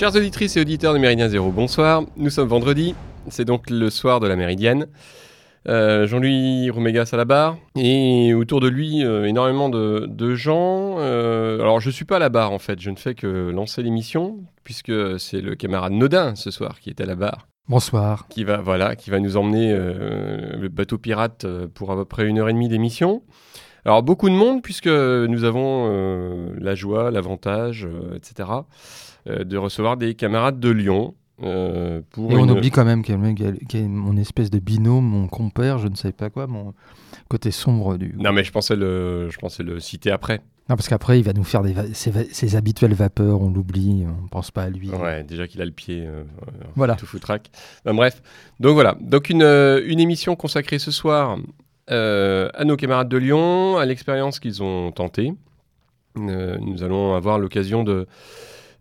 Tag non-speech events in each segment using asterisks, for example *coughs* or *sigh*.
Chères auditrices et auditeurs de Méridien Zéro, bonsoir. Nous sommes vendredi, c'est donc le soir de la Méridienne. Euh, Jean-Louis Roumégas à la barre et autour de lui euh, énormément de, de gens. Euh, alors je suis pas à la barre en fait, je ne fais que lancer l'émission puisque c'est le camarade Nodin ce soir qui est à la barre. Bonsoir. Qui va voilà, qui va nous emmener le bateau pirate pour à peu près une heure et demie d'émission. Alors beaucoup de monde puisque nous avons la joie, l'avantage, etc. euh, de recevoir des camarades de Lyon. euh, pour Et on une- oublie quand même qu'il y, a mon espèce de binôme, mon compère, je ne sais pas quoi, mon côté sombre du. Non mais je pensais le, je pensais le citer après. Non, parce qu'après, il va nous faire des va- ses, va- ses habituelles vapeurs, on l'oublie, on pense pas à lui. Ouais, déjà qu'il a le pied euh, Voilà. tout foutraque. Bref, donc voilà. Donc une, euh, une émission consacrée ce soir à nos camarades de Lyon, à l'expérience qu'ils ont tentée. Nous allons avoir l'occasion de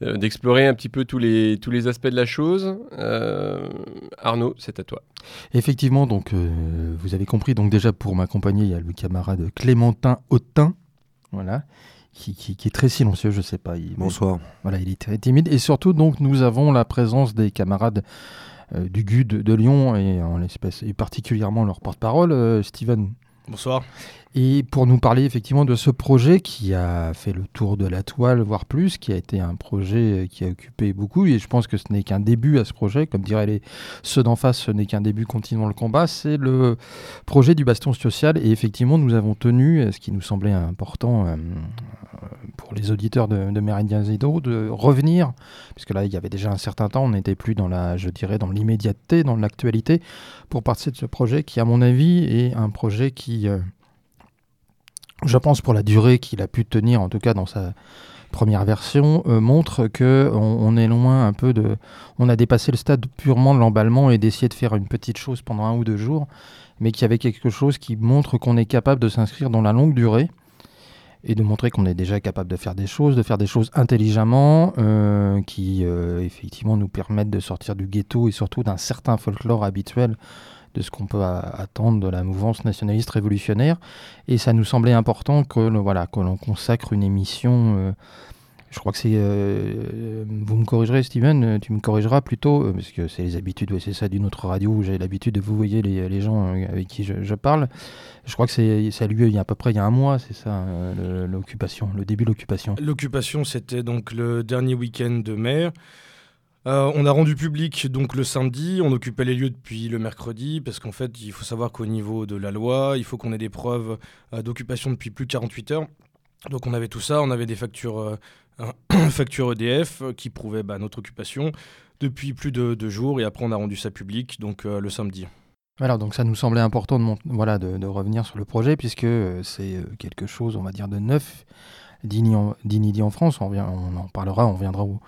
d'explorer un petit peu tous les, tous les aspects de la chose. Euh, Arnaud, c'est à toi. Effectivement, donc euh, vous avez compris, donc déjà pour m'accompagner, il y a le camarade Clémentin Autin, voilà, qui, qui- qui est très silencieux, je sais pas. Il, Bonsoir. Voilà, il est très timide. Et surtout, donc, nous avons la présence des camarades euh, du GUD de Lyon, et en l'espèce, et particulièrement leur porte-parole, euh, Steven. Bonsoir. Et pour nous parler effectivement de ce projet qui a fait le tour de la toile, voire plus, qui a été un projet euh, qui a occupé beaucoup, et je pense que ce n'est qu'un début à ce projet, comme diraient les, ceux d'en face, ce n'est qu'un début, continuons le combat, c'est le projet du baston social, et effectivement nous avons tenu, euh, ce qui nous semblait important euh, pour les auditeurs de, de Méridien Zido, de revenir, puisque là il y avait déjà un certain temps, on n'était plus dans la, je dirais, dans l'immédiateté, dans l'actualité, pour partir de ce projet qui, à mon avis, est un projet qui... je pense pour la durée qu'il a pu tenir, en tout cas dans sa première version, euh, montre que on, est loin un peu de, on a dépassé le stade purement de l'emballement et d'essayer de faire une petite chose pendant un ou deux jours, mais qu'il y avait quelque chose qui montre qu'on est capable de s'inscrire dans la longue durée et de montrer qu'on est déjà capable de faire des choses, de faire des choses intelligemment, euh, qui euh, effectivement nous permettent de sortir du ghetto et surtout d'un certain folklore habituel de ce qu'on peut attendre de la mouvance nationaliste révolutionnaire. Et ça nous semblait important que, le- voilà, l'on consacre une émission. euh, je crois que c'est. euh, vous me corrigerez, Steven, euh, tu me corrigeras plutôt, euh, parce que c'est les habitudes, c'est ça d'une autre radio où j'ai l'habitude de vous voyez les, les gens euh, avec qui je, parle. Je crois que c'est, ça a lieu il y a à peu près il y a un mois, c'est ça, euh, l'occupation, le début de l'occupation. L'occupation, c'était donc le dernier week-end de mai. Euh, on a rendu public donc le samedi, on occupait les lieux depuis le mercredi, parce qu'en fait, il faut savoir qu'au niveau de la loi, il faut qu'on ait des preuves euh, d'occupation depuis plus de 48 heures. Donc on avait tout ça, on avait des factures, euh, *clears throat* factures EDF qui prouvaient bah, notre occupation depuis plus de deux jours, et après on a rendu ça public, donc le samedi. Voilà, donc ça nous semblait important de, revenir sur le projet, puisque c'est quelque chose, on va dire, de neuf, d'inédit en, France. On, on en parlera, on reviendra au,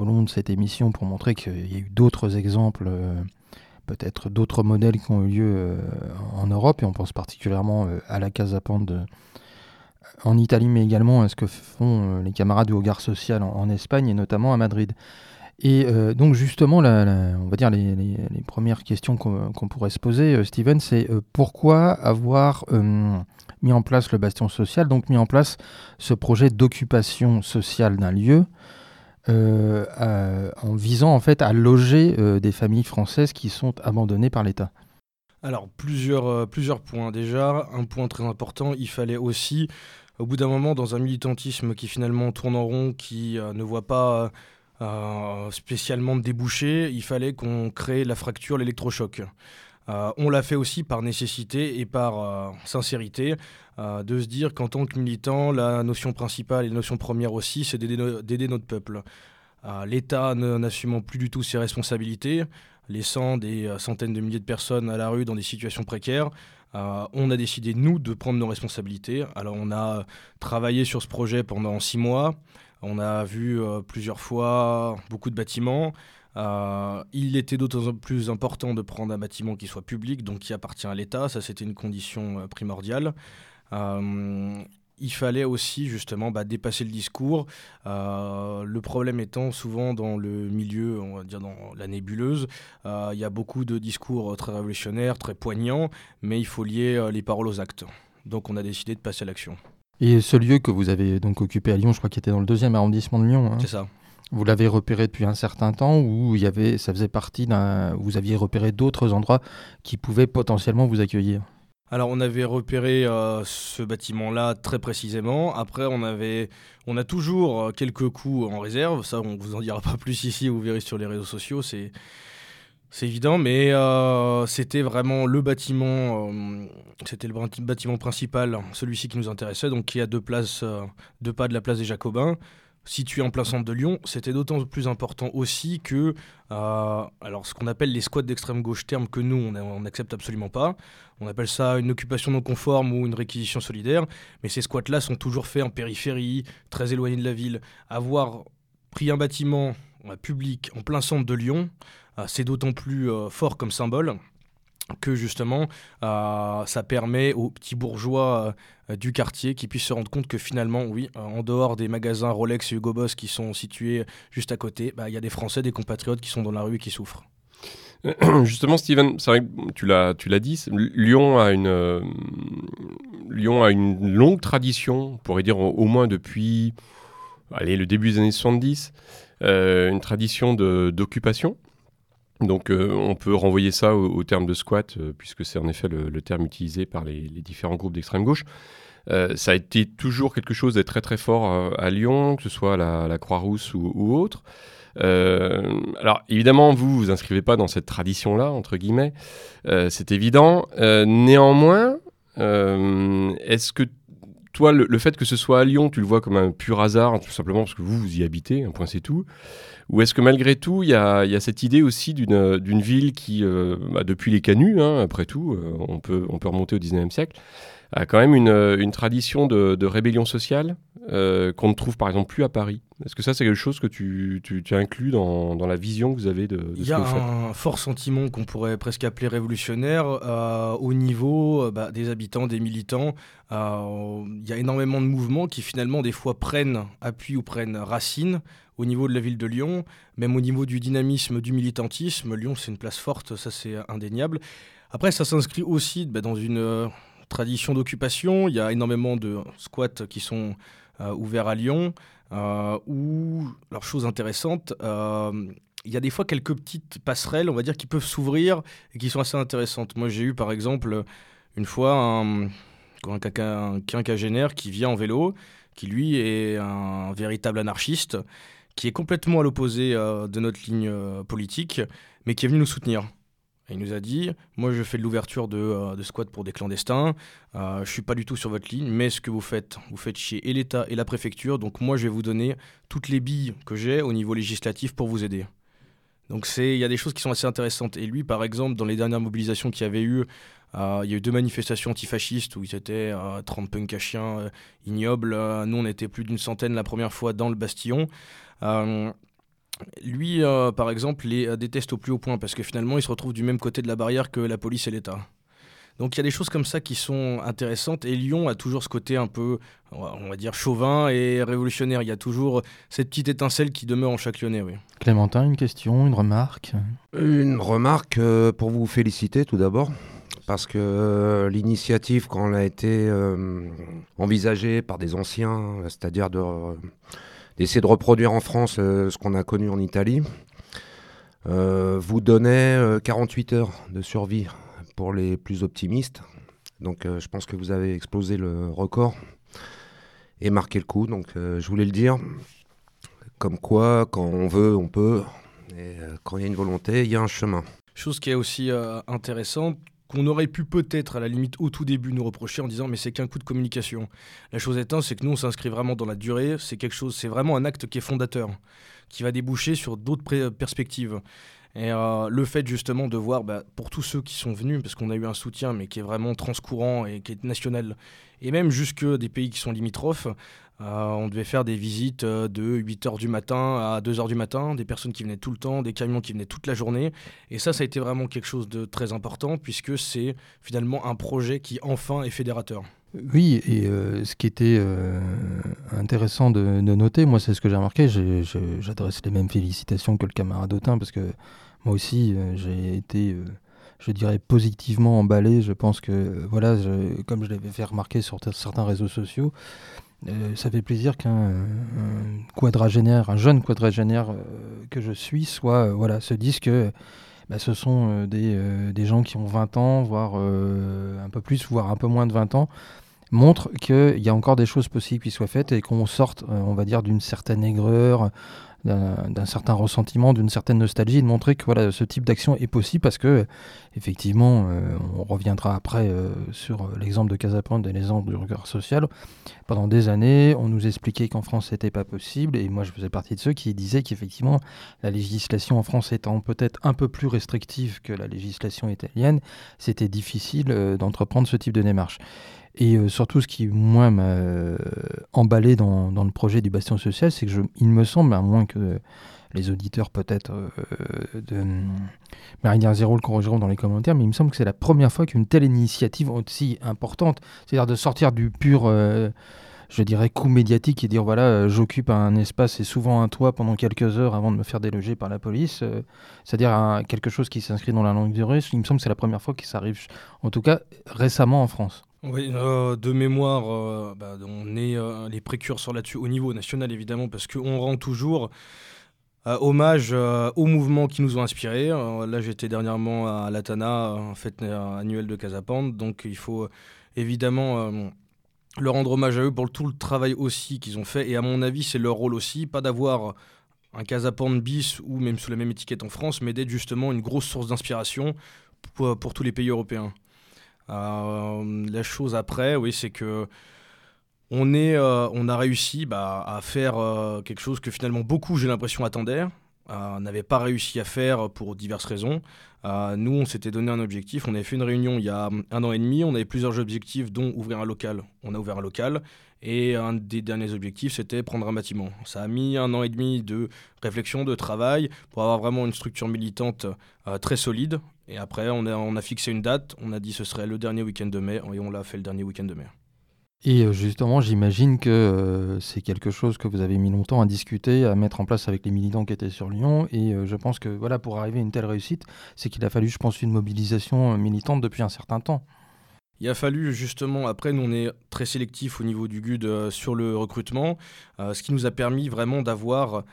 au long de cette émission pour montrer qu'il y a eu d'autres exemples, euh, peut-être d'autres modèles qui ont eu lieu euh, en Europe, et on pense particulièrement euh, à la Casa euh, en Italie, mais également à ce que font les camarades du Hogar Social en, Espagne, et notamment à Madrid. Et donc justement, on va dire les, premières questions qu'on pourrait se poser, Steven, c'est pourquoi avoir mis en place le bastion social, donc mis en place ce projet d'occupation sociale d'un lieu, euh, en visant en fait à loger euh, des familles françaises qui sont abandonnées par l'État. Alors, plusieurs, euh, plusieurs points. Déjà, un point très important, il fallait aussi, au bout d'un moment, dans un militantisme qui finalement tourne en rond, qui ne voit pas spécialement de il fallait qu'on crée la fracture, l'électrochoc. Euh, on l'a fait aussi par nécessité et par euh, sincérité, euh, de se dire qu'en tant que militant, la notion principale et la notion première aussi, c'est d'aider no- d'aider notre peuple. L'État n'assumant plus du tout ses responsabilités, laissant des centaines de milliers de personnes à la rue dans des situations précaires, on a décidé, nous, de prendre nos responsabilités. Alors, on a travaillé sur ce projet pendant six mois. On a vu plusieurs fois beaucoup de bâtiments. Euh, il était d'autant plus important de prendre un bâtiment qui soit public, donc qui appartient à l'État. Ça, c'était une condition euh, primordiale. Euh, il fallait aussi justement bah, dépasser le discours. Euh, le problème étant souvent dans le milieu, on va dire dans la nébuleuse, euh, il y a beaucoup de discours très révolutionnaires, très poignants, mais il faut lier euh, les paroles aux actes. Donc on a décidé de passer à l'action. Et ce lieu que vous avez donc occupé à Lyon, je crois qu'il était dans le deuxième arrondissement de Lyon. hein. C'est ça. Vous l'avez repéré depuis un certain temps ou il y avait, ça faisait partie d'un, vous aviez repéré d'autres endroits qui pouvaient potentiellement vous accueillir? Alors on avait repéré euh, ce bâtiment-là très précisément. Après on avait, on a toujours euh, quelques coups en réserve. Ça on vous en dira pas plus ici. Vous verrez sur les réseaux sociaux. C'est c'est évident, mais euh, c'était vraiment le bâtiment, c'était le bâtiment principal, celui-ci qui nous intéressait, donc qui a deux places, deux pas de la place des Jacobins situé en plein centre de Lyon, c'était d'autant plus important aussi que euh, ce qu'on appelle les squats d'extrême gauche, terme que nous on n'accepte absolument pas. On appelle ça une occupation non conforme ou une réquisition solidaire, mais ces squats-là sont toujours faits en périphérie, très éloignés de la ville. Avoir pris un bâtiment public en plein centre de Lyon, euh, c'est d'autant plus euh, fort comme symbole que justement euh, ça permet aux petits bourgeois euh, du quartier qui puissent se rendre compte que finalement, oui, euh, en dehors des magasins Rolex et Hugo Boss qui sont situés juste à côté, bah, il y a des Français, des compatriotes qui sont dans la rue et qui souffrent. *clears throat* Justement, Steven, c'est vrai que tu l'as, tu l'as dit, Lyon a une, Lyon a une longue tradition, on pourrait dire au, moins depuis allez, le début des années 70, une tradition de, d'occupation. Donc euh, on peut renvoyer ça au, terme de squat, euh, puisque c'est en effet le, terme utilisé par les, différents groupes d'extrême gauche. Euh, ça a été toujours quelque chose d'être très très fort à Lyon, que ce soit la, la Croix-Rousse ou, autre. alors évidemment, vous vous inscrivez pas dans cette tradition-là, entre guillemets, c'est évident. néanmoins, est-ce que toi, le, fait que ce soit à Lyon, tu le vois comme un pur hasard, tout simplement parce que vous, vous y habitez, un point c'est tout. Ou est-ce que malgré tout, il y a, cette idée aussi d'une ville qui, euh, bah, depuis les canuts, hein, après tout, euh, on, peut, on peut remonter au 19e siècle, a quand même une, une tradition de, de, rébellion sociale euh, qu'on ne trouve par exemple plus à Paris. Est-ce que ça, c'est quelque chose que tu, tu, tu inclus dans, dans, la vision que vous avez de, de Il y a un fort sentiment qu'on pourrait presque appeler révolutionnaire euh, au niveau euh, bah, des habitants, des militants. il y a énormément de mouvements qui finalement des fois prennent appui ou prennent racine au niveau de la ville de Lyon, même au niveau du dynamisme, du militantisme. Lyon, c'est une place forte, ça c'est indéniable. Après, ça s'inscrit aussi bah, dans une tradition d'occupation. Il y a énormément de squats qui sont euh, ouverts à Lyon. Euh, ou, alors chose intéressante, euh, il y a des fois quelques petites passerelles, on va dire, qui peuvent s'ouvrir et qui sont assez intéressantes. Moi, j'ai eu par exemple une fois un, quinquagénaire qui vient en vélo, qui lui est un véritable anarchiste, qui est complètement à l'opposé de notre ligne politique, mais qui est venu nous soutenir il nous a dit Moi, je fais de l'ouverture de, euh, pour des clandestins. Euh, je suis pas du tout sur votre ligne, mais ce que vous faites, vous faites chier et l'État et la préfecture. Donc, moi, je vais vous donner toutes les billes que j'ai au niveau législatif pour vous aider. Donc, il y a des choses qui sont assez intéressantes. Et lui, par exemple, dans les dernières mobilisations qu'il y avait eu, euh, il y a eu deux manifestations antifascistes où ils étaient 30 punks à chiens ignobles. nous, on était plus d'une centaine la première fois dans le Bastillon. Lui, euh, par exemple, les euh, déteste au plus haut point parce que finalement, il se retrouve du même côté de la barrière que la police et l'État. Donc il y a des choses comme ça qui sont intéressantes et Lyon a toujours ce côté un peu, on va dire, chauvin et révolutionnaire. Il y a toujours cette petite étincelle qui demeure en chaque Lyonnais. Oui. Clémentin, une question, une remarque? Une remarque euh, pour vous féliciter tout d'abord. Parce que l'initiative, quand elle a été envisagée par des anciens, c'est-à-dire de d'essayer de reproduire en France euh, ce qu'on a connu en Italie, euh, vous donnait 48 euh, heures de survie pour les plus optimistes. Donc je pense que vous avez explosé le record et marqué le coup. Donc je voulais le dire. Comme quoi, quand on veut, on peut. Et quand il y a une volonté, il y a un chemin. Chose qui est aussi intéressante, qu'on aurait pu peut-être à la limite au tout début nous reprocher en disant mais c'est qu'un coup de communication. La chose étant, c'est que nous on s'inscrit vraiment dans la durée, c'est quelque chose, c'est vraiment un acte qui est fondateur, qui va déboucher sur d'autres perspectives. Et euh, le fait justement de voir, bah, pour tous ceux qui sont venus, parce qu'on a eu un soutien, mais qui est vraiment transcourant et qui est national, et même jusque des pays qui sont limitrophes, on devait faire des visites euh, de 8h du matin à 2h du matin, des personnes qui venaient tout le temps, des camions qui venaient toute la journée. Et ça, ça a été vraiment quelque chose de très important, puisque c'est finalement un projet qui enfin est fédérateur. Oui, et ce qui était intéressant de, noter, moi c'est ce que j'ai remarqué, j'adresse les mêmes félicitations que le camarade Autin, parce que moi aussi j'ai été je dirais, positivement emballé. Je pense que, voilà, comme je l'avais fait remarquer sur certains réseaux sociaux, ça fait plaisir qu'un quadragénaire, un jeune quadragénaire que je suis, soit voilà, se dise que bah, ce sont des, des, gens qui ont 20 ans, voire un peu plus, voire un peu moins de 20 ans, montrent qu'il y a encore des choses possibles qui soient faites et qu'on sorte, on va dire, d'une certaine aigreur, d'un certain ressentiment, d'une certaine nostalgie, de montrer que ce type d'action est possible parce que, effectivement, euh, on reviendra après euh, sur l'exemple de Casapande et l'exemple du regard social. Pendant des années, on nous expliquait qu'en France, c'était pas possible, et moi, je faisais partie de ceux qui disaient qu'effectivement, la législation en France étant peut-être un peu plus restrictive que la législation italienne, c'était difficile euh, d'entreprendre ce type de démarche. Et euh, surtout, ce qui, moi, m'a euh, emballé dans, le projet du Bastion social, c'est que je, il me semble, à moins que les auditeurs peut-être euh, de Méridien Zéro le corrigeront dans les commentaires, mais il me semble que c'est la première fois qu'une telle initiative aussi importante, c'est-à-dire de sortir du pur, je dirais, coup médiatique et dire voilà, j'occupe un espace et souvent un toit pendant quelques heures avant de me faire déloger par la police, c'est-à-dire quelque chose qui s'inscrit dans la langue du russe, il me semble que c'est la première fois que ça arrive, en tout cas récemment en France. Euh, de mémoire, euh, bah, on est euh, les précurseurs là-dessus au niveau national évidemment parce qu'on rend toujours hommage aux mouvements qui nous ont inspirés. là, j'étais dernièrement à l'Atana, en fête annuelle de Casapande, donc il faut évidemment leur rendre hommage à eux pour tout le travail aussi qu'ils ont fait. Et à mon avis, c'est leur rôle aussi, pas d'avoir un Casapande bis ou même sous la même étiquette en France, mais d'être justement une grosse source d'inspiration pour tous les pays européens. Euh, la chose après, oui, c'est que on, est, euh, on a réussi bah, à faire euh, quelque chose que finalement beaucoup, j'ai l'impression, attendaient. n'avaient pas réussi à faire pour diverses raisons. nous, on s'était donné un objectif. On avait fait une réunion il y a un an et demi. On avait plusieurs objectifs, dont ouvrir un local. On a ouvert un local. Et un des derniers objectifs, c'était prendre un bâtiment. Ça a mis un an et demi de réflexion, de travail, pour avoir vraiment une structure militante très solide. Et après, on a, on a fixé une date, on a dit ce serait le dernier week-end de mai, et on l'a fait le dernier week-end de mai. Et euh, justement, j'imagine que euh, c'est quelque chose que vous avez mis longtemps à discuter, à mettre en place avec les militants qui étaient sur Lyon. Et euh, je pense que voilà, pour arriver à une telle réussite, c'est qu'il a fallu, je pense, une mobilisation militante depuis un certain temps. Il a fallu justement, après nous on est très sélectif au niveau du GUD sur le recrutement, ce qui nous a permis vraiment d'avoir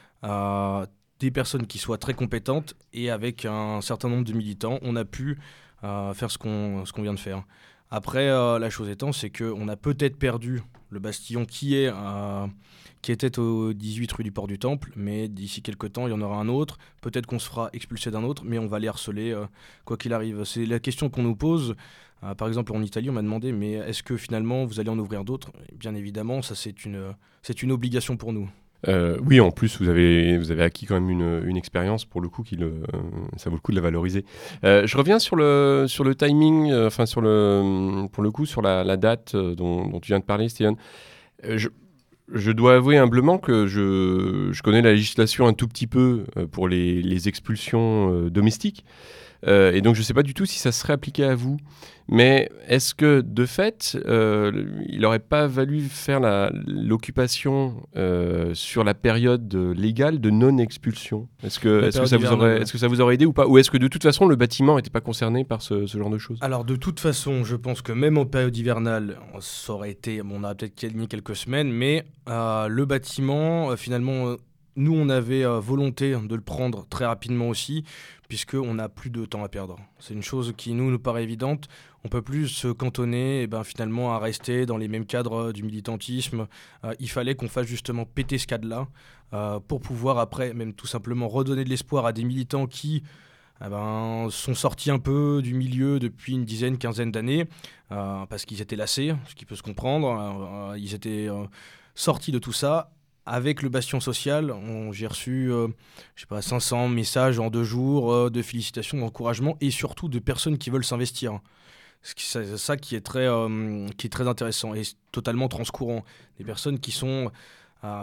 des personnes qui soient très compétentes et avec un certain nombre de militants, on a pu euh, faire ce qu'on qu'on vient de faire. Après, euh, la chose étant, c'est qu'on a peut-être perdu le Bastillon qui, est, euh, qui était au 18 rue du Port du Temple, mais d'ici quelques temps, il y en aura un autre. Peut-être qu'on se fera expulser d'un autre, mais on va les harceler quoi qu'il arrive. C'est la question qu'on nous pose. par exemple, en Italie, on m'a demandé, mais est-ce que finalement vous allez en ouvrir d'autres? Bien évidemment, ça c'est une, une obligation pour nous. Euh, oui, en plus, vous avez, vous avez acquis quand même une, une expérience pour le coup qui le, ça vaut le coup de la valoriser. Euh, je reviens sur le, sur le timing, euh, enfin sur le, pour le coup sur la, date dont, dont, tu viens de parler, Steven. Je, je, dois avouer humblement que je, je, connais la législation un tout petit peu pour les, les expulsions domestiques. Euh, et donc je ne sais pas du tout si ça serait appliqué à vous. Mais est-ce que de fait, euh, il n'aurait pas valu faire l'occupation euh, sur la période légale de non-expulsion? Est-ce que, est que, ça vous aurait, est que ça vous aurait aidé ou pas? Ou est-ce que de toute façon le bâtiment n'était pas concerné par ce, genre de choses? Alors de toute façon, je pense que même en période hivernale, ça aurait été, on aurait peut-être gagné quelques semaines, mais le bâtiment, finalement, nous on avait volonté de le prendre très rapidement aussi puisqu'on n'a plus de temps à perdre. C'est une chose qui nous, nous paraît évidente. On peut plus se cantonner et eh ben, finalement à rester dans les mêmes cadres du militantisme. Euh, il fallait qu'on fasse justement péter ce cadre-là euh, pour pouvoir après même tout simplement redonner de l'espoir à des militants qui eh ben, sont sortis un peu du milieu depuis une dizaine, quinzaine d'années euh, parce qu'ils étaient lassés, ce qui peut se comprendre. ils étaient sortis de tout ça avec le Bastion Social, j'ai reçu, euh, je sais pas, 500 messages en deux jours euh, de félicitations, d'encouragement et surtout de personnes qui veulent s'investir. C'est ça qui est, très, euh, qui est très intéressant et totalement transcourant. Des personnes qui sont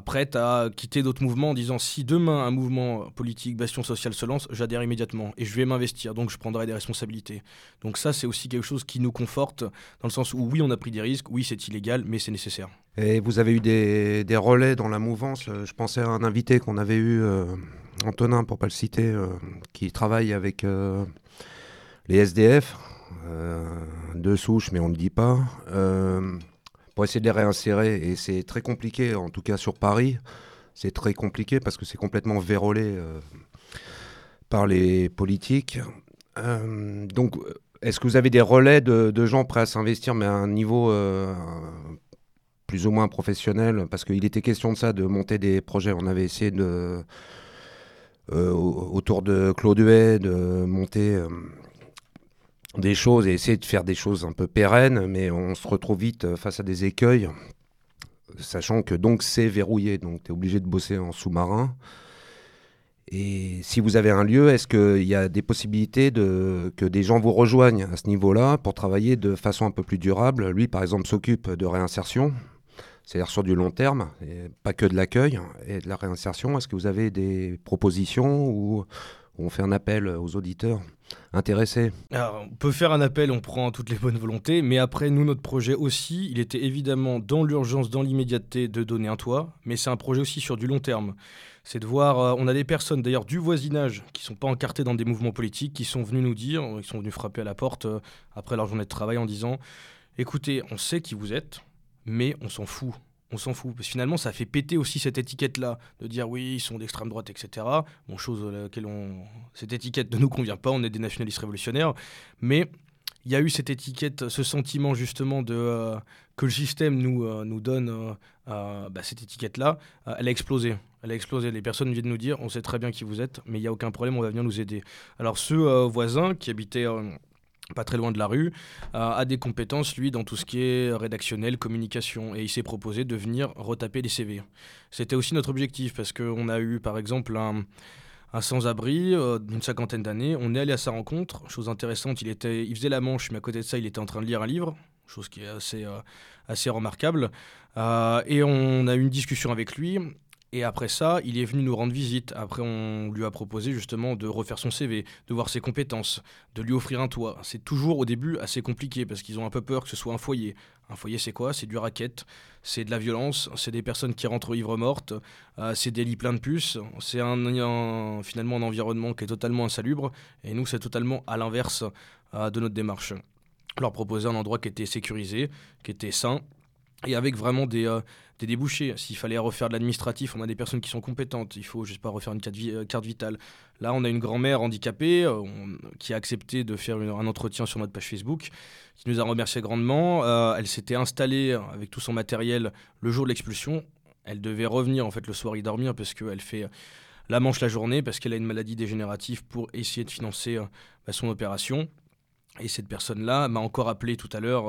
prête à quitter d'autres mouvements en disant si demain un mouvement politique, bastion social se lance, j'adhère immédiatement et je vais m'investir, donc je prendrai des responsabilités. Donc ça, c'est aussi quelque chose qui nous conforte dans le sens où oui, on a pris des risques, oui, c'est illégal, mais c'est nécessaire. Et vous avez eu des, relais dans la mouvance. Euh, je pensais à un invité qu'on avait eu, euh, Antonin, pour pas le citer, euh, qui travaille avec les SDF, de souche, mais on ne le dit pas pour essayer de les réinsérer. Et c'est très compliqué, en tout cas sur Paris. C'est très compliqué parce que c'est complètement vérolé par les politiques. donc, est-ce que vous avez des relais de, gens prêts à s'investir, mais à un niveau plus ou moins professionnel? Parce qu'il était question de ça, de monter des projets. On avait essayé de euh, autour de Claude Huet, de monter euh, des choses et essayer de faire des choses un peu pérennes, mais on se retrouve vite euh, face à des écueils, sachant que donc c'est verrouillé, donc tu es obligé de bosser en sous-marin. Et si vous avez un lieu, est-ce qu'il y a des possibilités de, que des gens vous rejoignent à ce niveau-là pour travailler de façon un peu plus durable? Lui, par exemple, s'occupe de réinsertion c'est-à-dire sur du long terme, pas que de l'accueil et de la réinsertion. Est-ce que vous avez des propositions ou on fait un appel aux auditeurs? Intéressés On peut faire un appel, on prend toutes les bonnes volontés, mais après, nous, notre projet aussi, il était évidemment dans l'urgence, dans l'immédiateté de donner un toit, mais c'est un projet aussi sur du long terme. C'est de voir, euh, on a des personnes d'ailleurs du voisinage qui sont pas encartées dans des mouvements politiques, qui sont venus nous dire, ils sont venus frapper à la porte euh, après leur journée de travail en disant, écoutez, on sait qui vous êtes, mais on s'en fout. On s'en fout. Parce que finalement, ça fait péter aussi cette étiquette-là, de dire oui, ils sont d'extrême droite, etc. Bon, chose à laquelle on. Cette étiquette ne nous convient pas, on est des nationalistes révolutionnaires. Mais il y a eu cette étiquette, ce sentiment justement de, euh, que le système nous, euh, nous donne, euh, bah, cette étiquette-là, elle a explosé. Elle a explosé. Les personnes viennent nous dire on sait très bien qui vous êtes, mais il n'y a aucun problème, on va venir nous aider. Alors, ce voisin qui habitait pas très loin de la rue, euh, a des compétences, lui, dans tout ce qui est rédactionnel, communication. Et il s'est proposé de venir retaper les CV. C'était aussi notre objectif, parce qu'on a eu, par exemple, un, sans-abri euh, d'une cinquantaine d'années. On est allé à sa rencontre. Chose intéressante, il, était, il faisait la manche, mais à côté de ça, il était en train de lire un livre. Chose qui est assez, euh, assez remarquable. et on a eu une discussion avec lui. Et après ça, il est venu nous rendre visite. Après, on lui a proposé justement de refaire son CV, de voir ses compétences, de lui offrir un toit. C'est toujours au début assez compliqué parce qu'ils ont un peu peur que ce soit un foyer. Un foyer, c'est quoi? C'est du racket, c'est de la violence, c'est des personnes qui rentrent ivres mortes, euh, c'est des lits pleins de puces, c'est finalement un environnement qui est totalement insalubre. Et nous, c'est totalement à l'inverse euh, de notre démarche. Leur proposer un endroit qui était sécurisé, qui était sain, et avec vraiment des, euh, des débouchés. S'il fallait refaire de l'administratif, on a des personnes qui sont compétentes. Il faut, je sais pas, refaire une carte, euh, vitale. Là, on a une grand-mère handicapée euh, qui a accepté de faire un entretien sur notre page Facebook, qui nous a remercié grandement. Euh, elle s'était installée avec tout son matériel le jour de l'expulsion. Elle devait revenir en fait le soir y dormir parce qu'elle fait la manche la journée parce qu'elle a une maladie dégénérative pour essayer de financer bah, son opération. Et cette personne-là m'a encore appelé tout à l'heure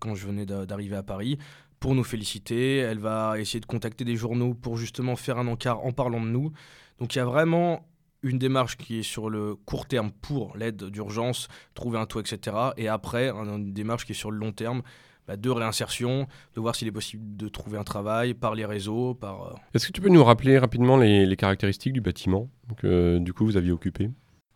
quand je venais d'arriver à Paris pour nous féliciter. Elle va essayer de contacter des journaux pour justement faire un encart en parlant de nous. Donc il y a vraiment une démarche qui est sur le court terme pour l'aide d'urgence, trouver un toit, etc. Et après, une démarche qui est sur le long terme, bah, de réinsertion, de voir s'il est possible de trouver un travail par les réseaux. par. Euh, Est-ce que tu peux nous rappeler rapidement les, caractéristiques du bâtiment que du coup vous aviez occupé?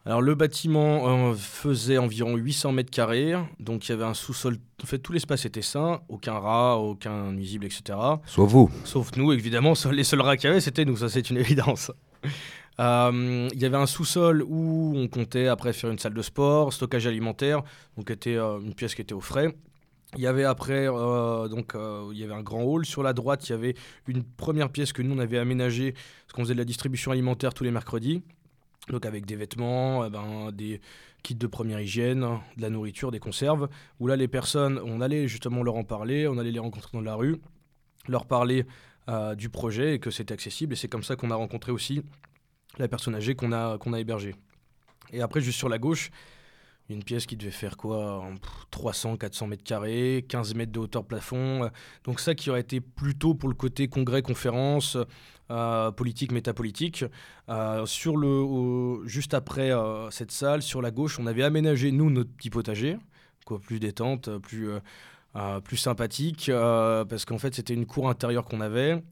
Alors le bâtiment euh, faisait environ 800 mètres carrés, donc il y avait un sous-sol, en fait tout l'espace était sain, aucun rat, aucun nuisible, etc. Sauf vous. Sauf nous, évidemment, *laughs* les seuls rats qu'il y avait c'était nous, ça c'est une évidence. *laughs* Euh, il y avait un sous-sol où on comptait après faire une salle de sport, stockage alimentaire, donc était euh, une pièce qui était au frais. Il y avait après, donc, il y avait un grand hall. Sur la droite, il y avait une première pièce que nous, on avait aménagée, parce qu'on faisait de la distribution alimentaire tous les mercredis. Donc avec des vêtements, eh ben, des kits de première hygiène, de la nourriture, des conserves, où là les personnes, on allait justement leur en parler, on allait les rencontrer dans la rue, leur parler euh, du projet et que c'était accessible. Et c'est comme ça qu'on a rencontré aussi la personne âgée qu'on a, qu'on a hébergée. Et après, juste sur la gauche, une pièce qui devait faire quoi 300, 400 mètres carrés, 15 mètres de hauteur plafond. Donc ça qui aurait été plutôt pour le côté congrès, conférence, euh, politique, métapolitique. Euh, sur le, juste après cette salle, sur la gauche, on avait aménagé, nous, notre petit potager, quoi, plus détente, plus, plus sympathique, parce qu'en fait, c'était une cour intérieure qu'on avait.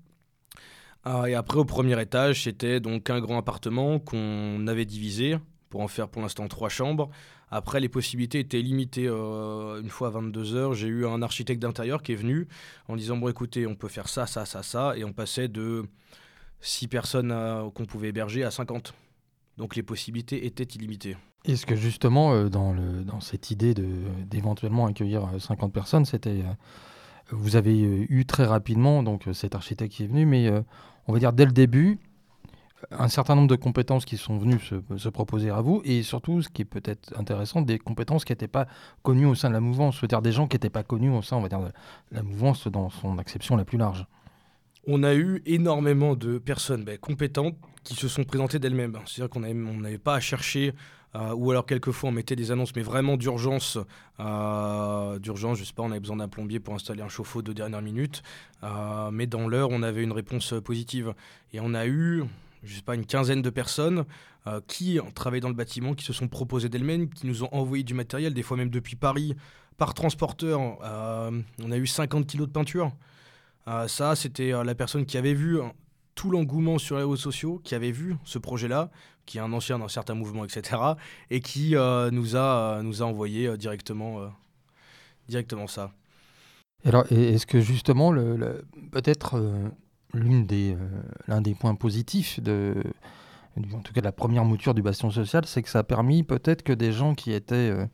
et après, au premier étage, c'était donc un grand appartement qu'on avait divisé pour en faire pour l'instant trois chambres. Après, les possibilités étaient limitées. Euh, une fois à 22h, j'ai eu un architecte d'intérieur qui est venu en disant Bon, écoutez, on peut faire ça, ça, ça, ça. Et on passait de 6 personnes qu'on pouvait héberger à 50. Donc les possibilités étaient illimitées. Est-ce que justement, euh, dans, cette idée d'éventuellement accueillir 50 euh, personnes, Vous avez eu très rapidement donc cet architecte qui est venu, mais on va dire dès le début, un certain nombre de compétences qui sont venues se, proposer à vous, et surtout, ce qui est peut-être intéressant, des compétences qui n'étaient pas connues au sein de la mouvance, c'est-à-dire des gens qui n'étaient pas connus au sein, de la mouvance dans son acception la plus large. On a eu énormément de personnes ben, compétentes qui se sont présentées d'elles-mêmes. C'est-à-dire qu'on n'avait pas à chercher, euh, ou alors quelquefois on mettait des annonces, mais vraiment d'urgence. Euh, d'urgence, je sais pas, on avait besoin d'un plombier pour installer un chauffe-eau de dernière minute. Euh, mais dans l'heure, on avait une réponse positive. Et on a eu, je sais pas, une quinzaine de personnes qui travaillent dans le bâtiment, qui se sont proposées d'elles-mêmes, qui nous ont envoyé du matériel, des fois même depuis Paris, par transporteur. On a eu 50 kilos de peinture. Euh, ça, c'était la personne qui avait vu hein, tout l'engouement sur les réseaux sociaux, qui avait vu ce projet-là, qui est un ancien d'un certain mouvement, etc., et qui nous, a, nous a envoyé directement, directement ça. Alors, est-ce que justement, le, peut-être l'une des, euh, l'un des points positifs de, en tout cas la première mouture du bastion social, c'est que ça a permis peut-être que des gens qui étaient euh,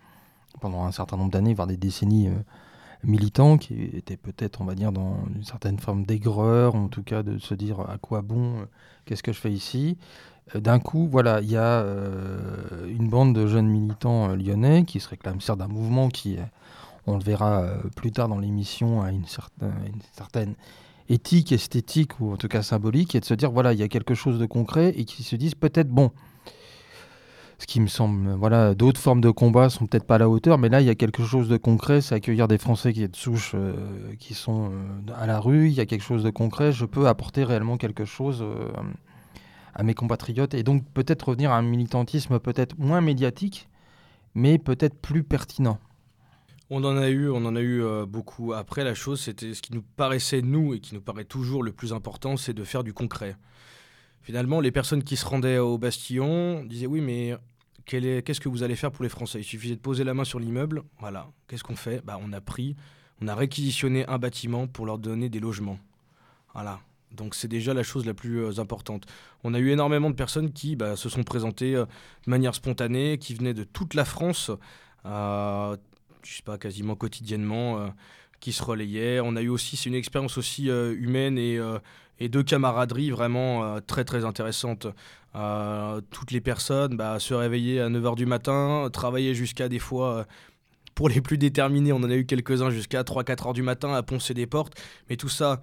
pendant un certain nombre d'années, voire des décennies, euh, militants, qui étaient peut-être, on va dire, dans une certaine forme d'aigreur, en tout cas de se dire à quoi bon, qu'est-ce que je fais ici? D'un coup, voilà, il y a une bande de jeunes militants lyonnais qui se réclament certes d'un mouvement qui, on le verra plus tard dans l'émission, a une, une certaine éthique, esthétique ou en tout cas symbolique, et de se dire voilà, il y a quelque chose de concret et qui se disent peut-être bon. Ce qui me semble, voilà, d'autres formes de combat sont peut-être pas à la hauteur, mais là il y a quelque chose de concret, c'est accueillir des Français qui, souche, euh, qui sont euh, à la rue, il y a quelque chose de concret, je peux apporter réellement quelque chose euh, à mes compatriotes et donc peut-être revenir à un militantisme peut-être moins médiatique, mais peut-être plus pertinent. On en a eu, on en a eu beaucoup. Après, la chose, c'était ce qui nous paraissait, nous, et qui nous paraît toujours le plus important, c'est de faire du concret. Finalement, les personnes qui se rendaient au Bastillon disaient Oui, mais qu'est-ce que vous allez faire pour les Français? Il suffisait de poser la main sur l'immeuble. Voilà. Qu'est-ce qu'on fait? Bah, On a pris, on a réquisitionné un bâtiment pour leur donner des logements. Voilà. Donc c'est déjà la chose la plus euh, importante. On a eu énormément de personnes qui bah, se sont présentées euh, de manière spontanée, qui venaient de toute la France je sais pas, quasiment quotidiennement, euh, qui se relayaient. On a eu aussi, c'est une expérience aussi euh, humaine et, euh, et, de camaraderie vraiment très très intéressante. toutes les personnes bah, se réveillaient à 9h du matin, travaillaient jusqu'à des fois pour les plus déterminés, on en a eu quelques-uns jusqu'à 3-4 heures du matin à poncer des portes, mais tout ça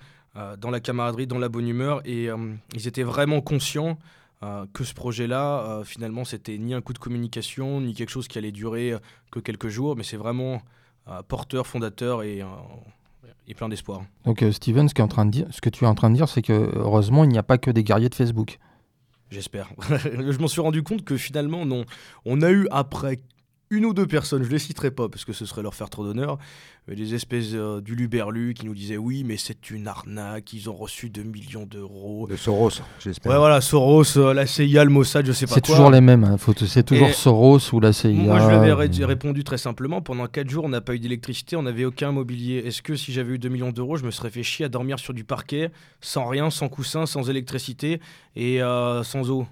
dans la camaraderie, dans la bonne humeur, et ils étaient vraiment conscients euh, que ce projet-là, euh, finalement, c'était ni un coup de communication, ni quelque chose qui allait durer euh, que quelques jours, mais c'est vraiment porteur, fondateur et, et plein d'espoir. Donc, Steven, ce, en train de dire, ce que tu es en train de dire, c'est que heureusement, il n'y a pas que des guerriers de Facebook. J'espère. *laughs* je m'en suis rendu compte que finalement, non. On a eu, après une ou deux personnes, je les citerai pas parce que ce serait leur faire trop d'honneur, mais des espèces euh, du Luberlu qui nous disaient oui, mais c'est une arnaque, ils ont reçu 2 millions d'euros. De Soros, j'espère. Ouais, voilà, Soros, euh, la CIA, le Mossad, je sais pas C'est toujours les mêmes, hein. c'est toujours Soros ou la CIA. Moi, je lui avais répondu très simplement pendant 4 jours, on n'a pas eu d'électricité, on n'avait aucun mobilier. Est-ce que si j'avais eu 2 millions d'euros, je me serais fait chier à dormir sur du parquet, sans rien, sans coussin, sans électricité et euh, sans eau?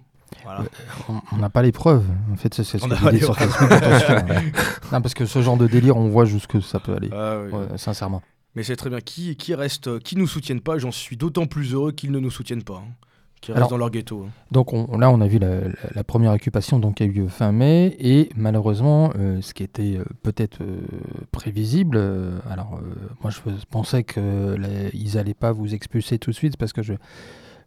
Euh, on n'a pas les preuves. En fait, c'est ce que sur *laughs* non, parce que ce genre de délire, on voit jusque ça peut aller. Ah sincèrement. Mais c'est très bien. Qui, qui reste, qui nous soutiennent pas, j'en suis d'autant plus heureux qu'ils ne nous soutiennent pas. Hein. Qui restent dans leur ghetto. Hein. Donc là, on a vu la, première occupation donc, qui a eu lieu fin mai. Et malheureusement, euh, ce qui était euh, peut-être prévisible, alors moi je pensais qu'ils n'allaient pas vous expulser tout de suite parce que je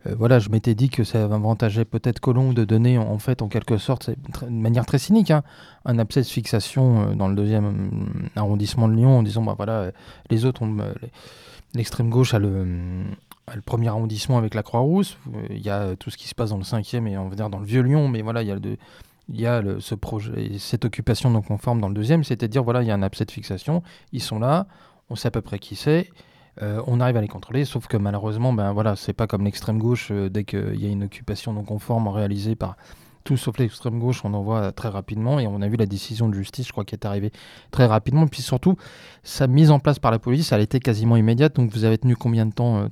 euh, voilà, je m'étais dit que ça avantageait peut-être Colomb de donner en fait en quelque sorte, de manière très cynique, hein, un abcès de fixation euh, dans le deuxième euh, arrondissement de Lyon en disant bah voilà, les autres ont l'extrême gauche a le, premier arrondissement avec la Croix-Rousse, il y a tout ce qui se passe dans le cinquième et on va dire dans le vieux Lyon, mais voilà, il y a il y a ce projet, cette occupation donc conforme dans le deuxième, c'est-à-dire voilà, il y a un abcès de fixation, ils sont là, on sait à peu près qui c'est, euh, on arrive à les contrôler, sauf que malheureusement, ben voilà, c'est pas comme l'extrême gauche euh, dès qu'il y a une occupation non conforme réalisée par tout sauf l'extrême gauche, on en voit très rapidement. Et on a vu la décision de justice, je crois, qui est arrivée très rapidement. Et puis surtout, sa mise en place par la police, elle a été quasiment immédiate. Donc vous avez tenu combien de temps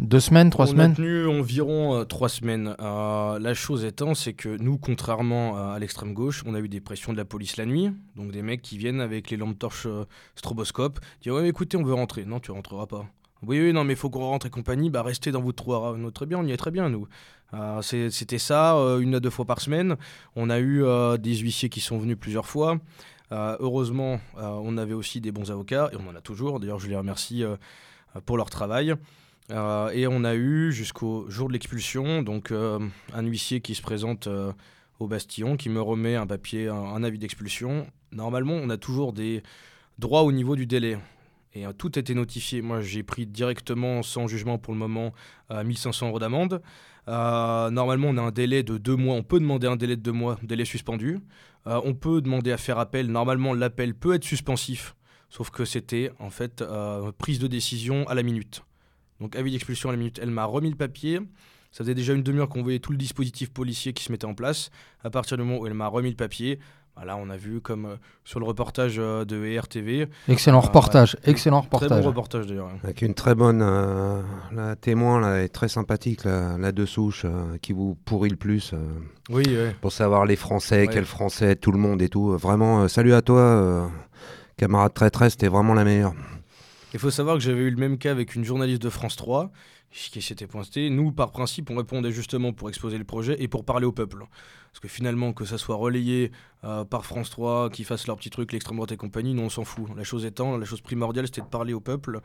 Deux semaines, trois semaines On a tenu environ trois semaines. la chose étant, c'est que nous, contrairement à l'extrême gauche, on a eu des pressions de la police la nuit. Donc des mecs qui viennent avec les lampes torches stroboscope, dire ouais, mais écoutez, on veut rentrer. Non, tu rentreras pas. Oui, oui, non, mais il faut qu'on rentre et compagnie. Bah, restez dans votre trou. Nous, très bien, on y est très bien, nous. Euh, c'était ça, euh, une à deux fois par semaine. On a eu euh, des huissiers qui sont venus plusieurs fois. heureusement, on avait aussi des bons avocats, et on en a toujours. D'ailleurs, je les remercie pour leur travail. et on a eu jusqu'au jour de l'expulsion, donc un huissier qui se présente au Bastillon, qui me remet un papier, un avis d'expulsion. Normalement, on a toujours des droits au niveau du délai et tout était notifié. Moi, j'ai pris directement, sans jugement pour le moment, 1500 euros d'amende. Euh, normalement, on a un délai de deux mois. On peut demander un délai de deux mois, délai suspendu. Euh, on peut demander à faire appel. Normalement, l'appel peut être suspensif, sauf que c'était en fait prise de décision à la minute. Donc, avis d'expulsion à la minute. Elle m'a remis le papier. Ça faisait déjà une demi-heure qu'on voyait tout le dispositif policier qui se mettait en place. À partir du moment où elle m'a remis le papier, Là, on a vu comme euh, sur le reportage euh, de ERTV. Excellent euh, reportage, excellent reportage. Très bon reportage d'ailleurs. Avec une très bonne la témoin là, est très sympathique, la, la de souche, qui vous pourrit le plus. oui, Pour savoir les Français, quels Français, tout le monde et tout. Vraiment, salut à toi, camarade traîtresse, c'était vraiment la meilleure. Il faut savoir que j'avais eu le même cas avec une journaliste de France 3 qui s'était pointé. Nous, par principe, on répondait justement pour exposer le projet et pour parler au peuple. Parce que finalement, que ça soit relayé euh, par France 3, qui fassent leur petit truc, l'extrême droite et compagnie, nous on s'en fout. La chose étant, la chose primordiale, c'était de parler au peuple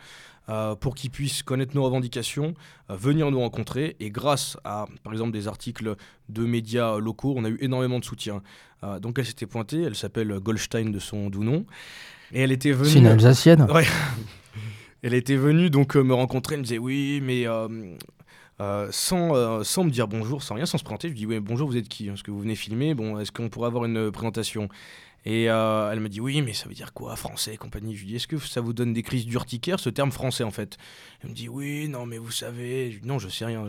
euh, pour qu'ils puissent connaître nos revendications, euh, venir nous rencontrer. Et grâce à, par exemple, des articles de médias locaux, on a eu énormément de soutien. donc elle s'était pointée, elle s'appelle Goldstein de son doux nom. Et elle était venue. C'est une Alsacienne Ouais. *laughs* Elle était venue donc me rencontrer, elle me disait oui, mais euh, sans, euh, sans me dire bonjour, sans rien, sans se présenter. Je lui dis oui, bonjour, vous êtes qui? Est-ce que vous venez filmer? Bon, est-ce qu'on pourrait avoir une présentation? Et euh, elle me dit oui, mais ça veut dire quoi Français compagnie? Je lui dis est-ce que ça vous donne des crises d'urticaire, ce terme français en fait? Elle me dit oui, non, mais vous savez. Je dis, non, je sais rien,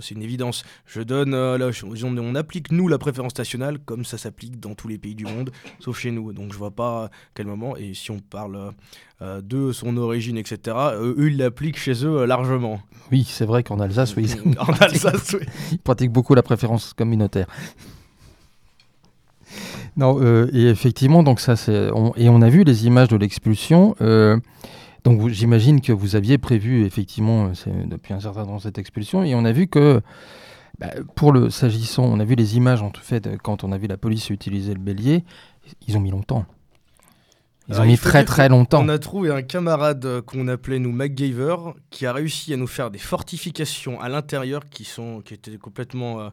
c'est une évidence. Je donne, là, on applique nous la préférence nationale comme ça s'applique dans tous les pays du monde, sauf chez nous. Donc je vois pas à quel moment. Et si on parle euh, de son origine, etc. Euh, eux, ils l'appliquent chez eux euh, largement. Oui, c'est vrai qu'en Alsace, oui. *laughs* en Alsace, oui. *laughs* Ils pratiquent beaucoup la préférence communautaire. Non, et effectivement, donc ça, c'est, et on a vu les images de l'expulsion. donc j'imagine que vous aviez prévu effectivement depuis un certain temps cette expulsion, et on a vu que bah, pour le s'agissant, on a vu les images en tout fait quand on a vu la police utiliser le bélier, ils ont mis longtemps. Ils ont mis très très longtemps. On a trouvé un camarade euh, qu'on appelait nous MacGyver qui a réussi à nous faire des fortifications à l'intérieur qui, sont, qui étaient complètement euh,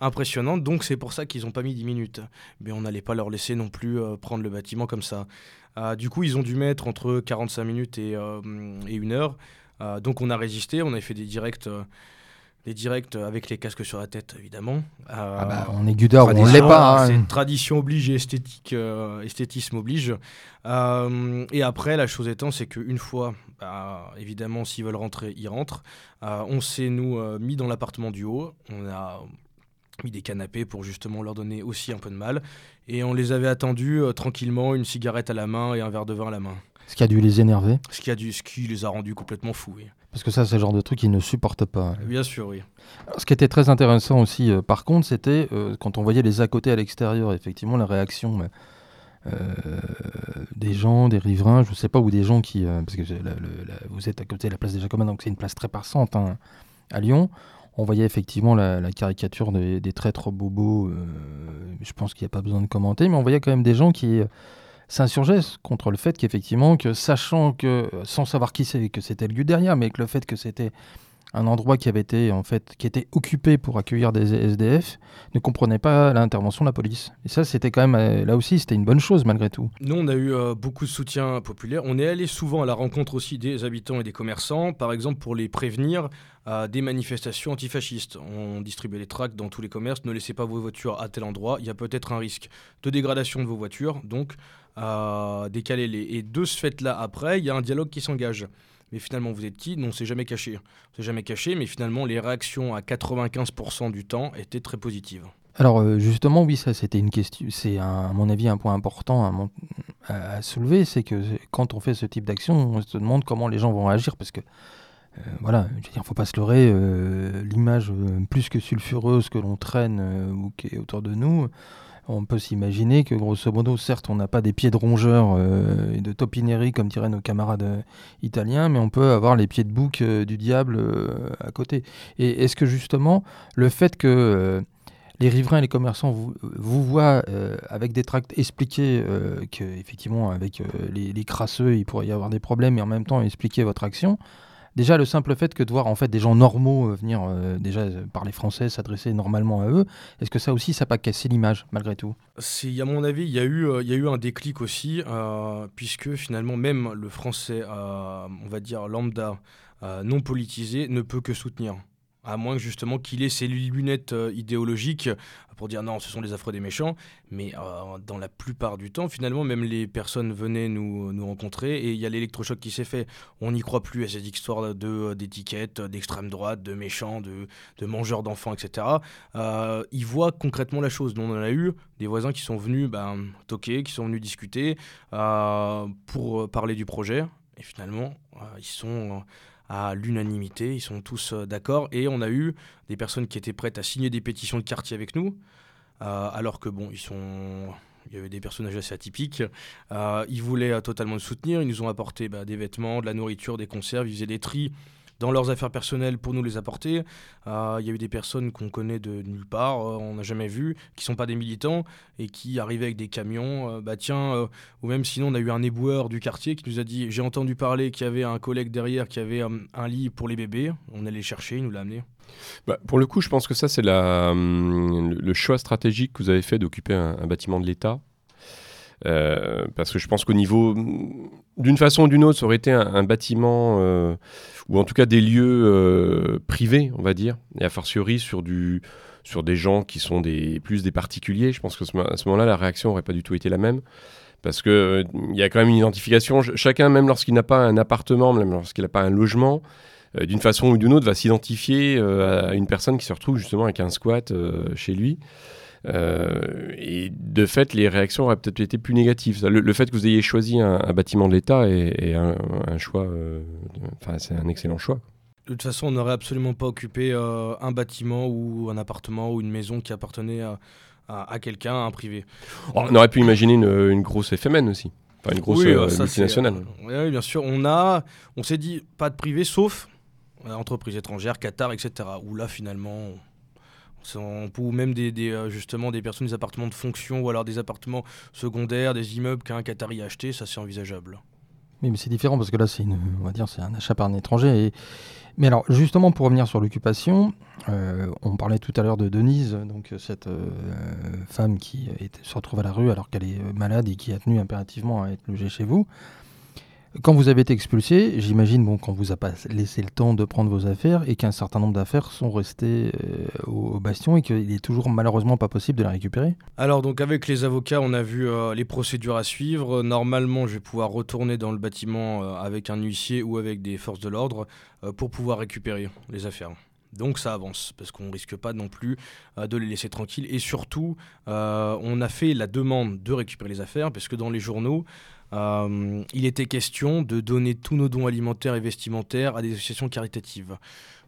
impressionnantes. Donc c'est pour ça qu'ils n'ont pas mis 10 minutes. Mais on n'allait pas leur laisser non plus euh, prendre le bâtiment comme ça. du coup, ils ont dû mettre entre 45 minutes et, et une heure. donc on a résisté, on a fait des directs les directs avec les casques sur la tête, évidemment. Ah bah, on est Gudard, on l'est pas. Hein. C'est une tradition oblige et esthétique, euh, esthétisme oblige. Euh, et après, la chose étant, c'est qu'une fois, bah, évidemment, s'ils veulent rentrer, ils rentrent. Euh, on s'est, nous, mis dans l'appartement du haut. On a mis des canapés pour justement leur donner aussi un peu de mal. Et on les avait attendus tranquillement, une cigarette à la main et un verre de vin à la main. Ce qui a dû les énerver Ce qui, a dû, ce qui les a rendus complètement fous, oui. Parce que ça, c'est le genre de truc qu'ils ne supportent pas. Bien sûr, oui. ce qui était très intéressant aussi, euh, par contre, c'était euh, quand on voyait les à côté à l'extérieur, effectivement, la réaction euh, des gens, des riverains, je ne sais pas, ou des gens qui. parce que vous êtes à côté de la place des Jacobins, donc c'est une place très passante hein, à Lyon. On voyait effectivement la, caricature des, traîtres bobos. je pense qu'il n'y a pas besoin de commenter, mais on voyait quand même des gens qui s'insurgeait contre le fait qu'effectivement, que sachant que, sans savoir qui c'est, que c'était le lieu derrière, mais que le fait que c'était un endroit qui avait été en fait qui était occupé pour accueillir des SDF ne comprenait pas l'intervention de la police. Et ça, c'était quand même euh, là aussi, c'était une bonne chose malgré tout. Nous, on a eu euh, beaucoup de soutien populaire. On est allé souvent à la rencontre aussi des habitants et des commerçants, par exemple pour les prévenir à des manifestations antifascistes. On distribuait des tracts dans tous les commerces. Ne laissez pas vos voitures à tel endroit. Il y a peut-être un risque de dégradation de vos voitures. Donc à décaler les. Et de ce fait-là, après, il y a un dialogue qui s'engage. Mais finalement, vous êtes qui? Non, c'est jamais caché. C'est jamais caché, mais finalement, les réactions à 95% du temps étaient très positives. Alors euh, justement, oui, ça c'était une question, c'est à mon avis un point important à, soulever, c'est que quand on fait ce type d'action, on se demande comment les gens vont réagir, parce que euh, voilà, je veux dire, faut pas se leurrer, euh, l'image plus que sulfureuse que l'on traîne ou qui est autour de nous, on peut s'imaginer que grosso modo, certes, on n'a pas des pieds de rongeur euh, et de topinerie comme diraient nos camarades euh, italiens, mais on peut avoir les pieds de bouc euh, du diable à côté. Et est-ce que justement, le fait que les riverains et les commerçants vous, voient avec des tracts expliquer qu'effectivement, avec les, crasseux, il pourrait y avoir des problèmes, et en même temps expliquer votre action, Déjà, le simple fait que de voir en fait des gens normaux euh, venir euh, déjà euh, parler français, s'adresser normalement à eux, est-ce que ça aussi, ça n'a pas cassé l'image malgré tout? À mon avis, il y, a eu, il y a eu un déclic aussi, puisque finalement, même le français, on va dire lambda, non politisé, ne peut que soutenir à moins que justement qu'il ait ses lunettes euh, idéologiques pour dire non, ce sont les affreux des méchants. Mais euh, dans la plupart du temps, finalement, même les personnes venaient nous, nous rencontrer et il y a l'électrochoc qui s'est fait. On n'y croit plus à cette histoire euh, d'étiquettes, d'extrême droite, de méchants, de, de mangeurs d'enfants, etc. ils voient concrètement la chose. Nous, on en a eu des voisins qui sont venus ben, toquer, qui sont venus discuter pour parler du projet. Et finalement, ils sont à l'unanimité, ils sont tous euh, d'accord, et on a eu des personnes qui étaient prêtes à signer des pétitions de quartier avec nous, euh, alors que bon, ils sont... Il y avait des personnages assez atypiques. Euh, ils voulaient totalement nous soutenir. Ils nous ont apporté bah, des vêtements, de la nourriture, des conserves. Ils faisaient des tris dans leurs affaires personnelles pour nous les apporter. Euh, il y a eu des personnes qu'on connaît de nulle part, euh, on n'a jamais vu, qui sont pas des militants et qui arrivaient avec des camions. Euh, bah tiens, ou même sinon on a eu un éboueur du quartier qui nous a dit j'ai entendu parler qu'il y avait un collègue derrière qui avait un lit pour les bébés. On allait chercher, il nous l'a amené. Bah, pour le coup, je pense que ça, c'est hum, le choix stratégique que vous avez fait d'occuper un, bâtiment de l'État. Parce que je pense qu'au niveau, d'une façon ou d'une autre, ça aurait été un, bâtiment ou en tout cas des lieux euh, privés, on va dire, et a fortiori sur, du, sur des gens qui sont plus des particuliers. Je pense qu'à ce, ce moment-là, la réaction n'aurait pas du tout été la même. Parce qu'il euh, il y a quand même une identification. Chacun, même lorsqu'il n'a pas un appartement, même lorsqu'il n'a pas un logement, euh, d'une façon ou d'une autre, va s'identifier à une personne qui se retrouve justement avec un squat chez lui. Euh, et de fait, les réactions auraient peut-être été plus négatives. Le, fait que vous ayez choisi un, bâtiment de l'État est, un, choix, euh, enfin c'est un excellent choix. De toute façon, on n'aurait absolument pas occupé euh, un bâtiment ou un appartement ou une maison qui appartenait à, quelqu'un, à un privé. Oh, on aurait pu imaginer une, grosse FMN aussi. Enfin, une grosse multinationale. oui, bien sûr. On, a, on s'est dit pas de privé, sauf entreprises étrangères, Qatar, etc. Où là, finalement, ou même des, euh, justement des personnes des appartements de fonction ou alors des appartements secondaires, des immeubles qu'un Qatari a acheté, ça c'est envisageable. Oui, mais c'est différent parce que là, c'est on va dire, c'est un achat par un étranger. Mais alors, justement, pour revenir sur l'occupation, euh, on parlait tout à l'heure de Denise, donc cette euh, femme qui se retrouve à la rue alors qu'elle est malade et qui a tenu impérativement à être logée chez vous. Quand vous avez été expulsé, j'imagine bon, qu'on vous a pas laissé le temps de prendre vos affaires et qu'un certain nombre d'affaires sont restées euh, au, bastion et qu'il est toujours malheureusement pas possible de les récupérer. Alors donc avec les avocats, on a vu euh, les procédures à suivre. Normalement, je vais pouvoir retourner dans le bâtiment euh, avec un huissier ou avec des forces de l'ordre pour pouvoir récupérer les affaires. Donc ça avance, parce qu'on ne risque pas non plus de les laisser tranquilles. Et surtout, on a fait la demande de récupérer les affaires, parce que dans les journaux, euh, il était question de donner tous nos dons alimentaires et vestimentaires à des associations caritatives.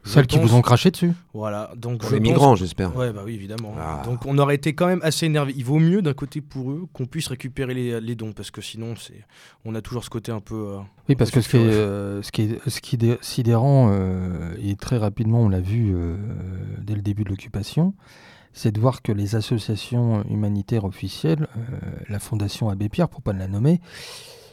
Celles qui vous ont craché dessus Voilà. Donc pour les migrants, j'espère. Ouais, bah oui, évidemment. Ah. Donc on aurait été quand même assez énervé. Il vaut mieux d'un côté pour eux qu'on puisse récupérer les, dons parce que sinon, c'est, on a toujours ce côté un peu. Euh, oui, parce que ce qui, est, euh, ce qui est, ce qui est sidérant et très rapidement, on l'a vu dès le début de l'occupation, c'est de voir que les associations humanitaires officielles, euh, la Fondation Abbé Pierre, pour pas la nommer,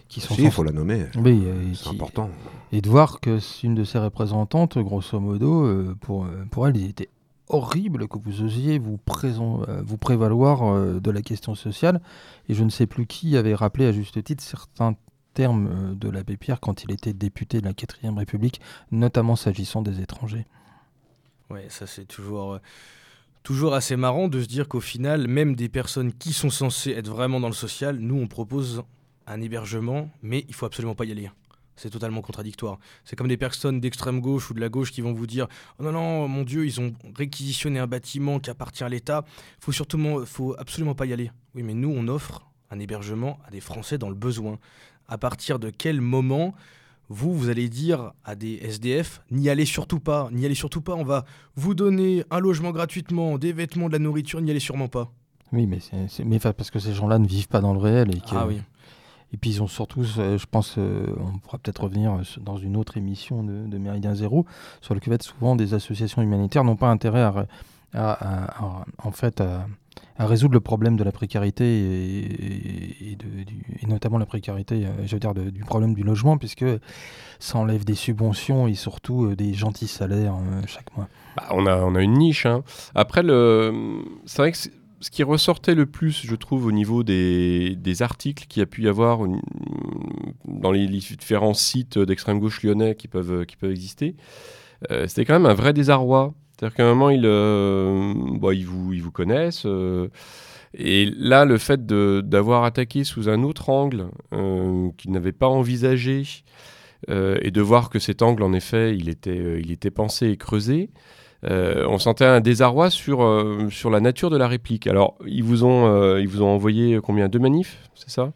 qui sont. Si, il faut la nommer. Oui, euh, c'est important. Et de voir que une de ses représentantes, grosso modo, euh, pour, pour elle, il était horrible que vous osiez vous, vous prévaloir de la question sociale. Et je ne sais plus qui avait rappelé à juste titre certains termes de l'abbé Pierre quand il était député de la 4ème République, notamment s'agissant des étrangers. Oui, ça c'est toujours toujours assez marrant de se dire qu'au final, même des personnes qui sont censées être vraiment dans le social, nous on propose un hébergement, mais il faut absolument pas y aller. C'est totalement contradictoire. C'est comme des personnes d'extrême gauche ou de la gauche qui vont vous dire oh non non mon Dieu ils ont réquisitionné un bâtiment qui appartient à l'État. Faut surtout faut absolument pas y aller. Oui mais nous on offre un hébergement à des Français dans le besoin. À partir de quel moment vous, vous allez dire à des SDF, n'y allez surtout pas, n'y allez surtout pas, on va vous donner un logement gratuitement, des vêtements, de la nourriture, n'y allez sûrement pas. Oui, mais, c'est, mais parce que ces gens-là ne vivent pas dans le réel. Et ah oui. Et puis ils ont surtout, je pense, euh, on pourra peut-être revenir euh, dans une autre émission de, de Méridien Zéro, sur le fait souvent des associations humanitaires n'ont pas intérêt à, en fait, à, résoudre le problème de la précarité et, notamment la précarité, euh, je veux dire, du problème du logement, puisque ça enlève des subventions et surtout des gentils salaires chaque mois. Bah, on, a, on a une niche. Hein. Après, c'est vrai que ce qui ressortait le plus, je trouve, au niveau des, des articles qu'il y a pu y avoir dans les, différents sites d'extrême gauche lyonnais qui peuvent, qui peuvent exister, euh, c'était quand même un vrai désarroi. C'est-à-dire qu'à un moment, ils, euh, bah, vous, connaissent. Euh, et là, le fait d'avoir attaqué sous un autre angle qu'ils n'avaient pas envisagé, et de voir que cet angle, en effet, il était, pensé et creusé, euh, on sentait un désarroi sur, euh, la nature de la réplique. Alors, ils vous ont, euh, ils vous ont envoyé combien? Deux manifs, c'est ça?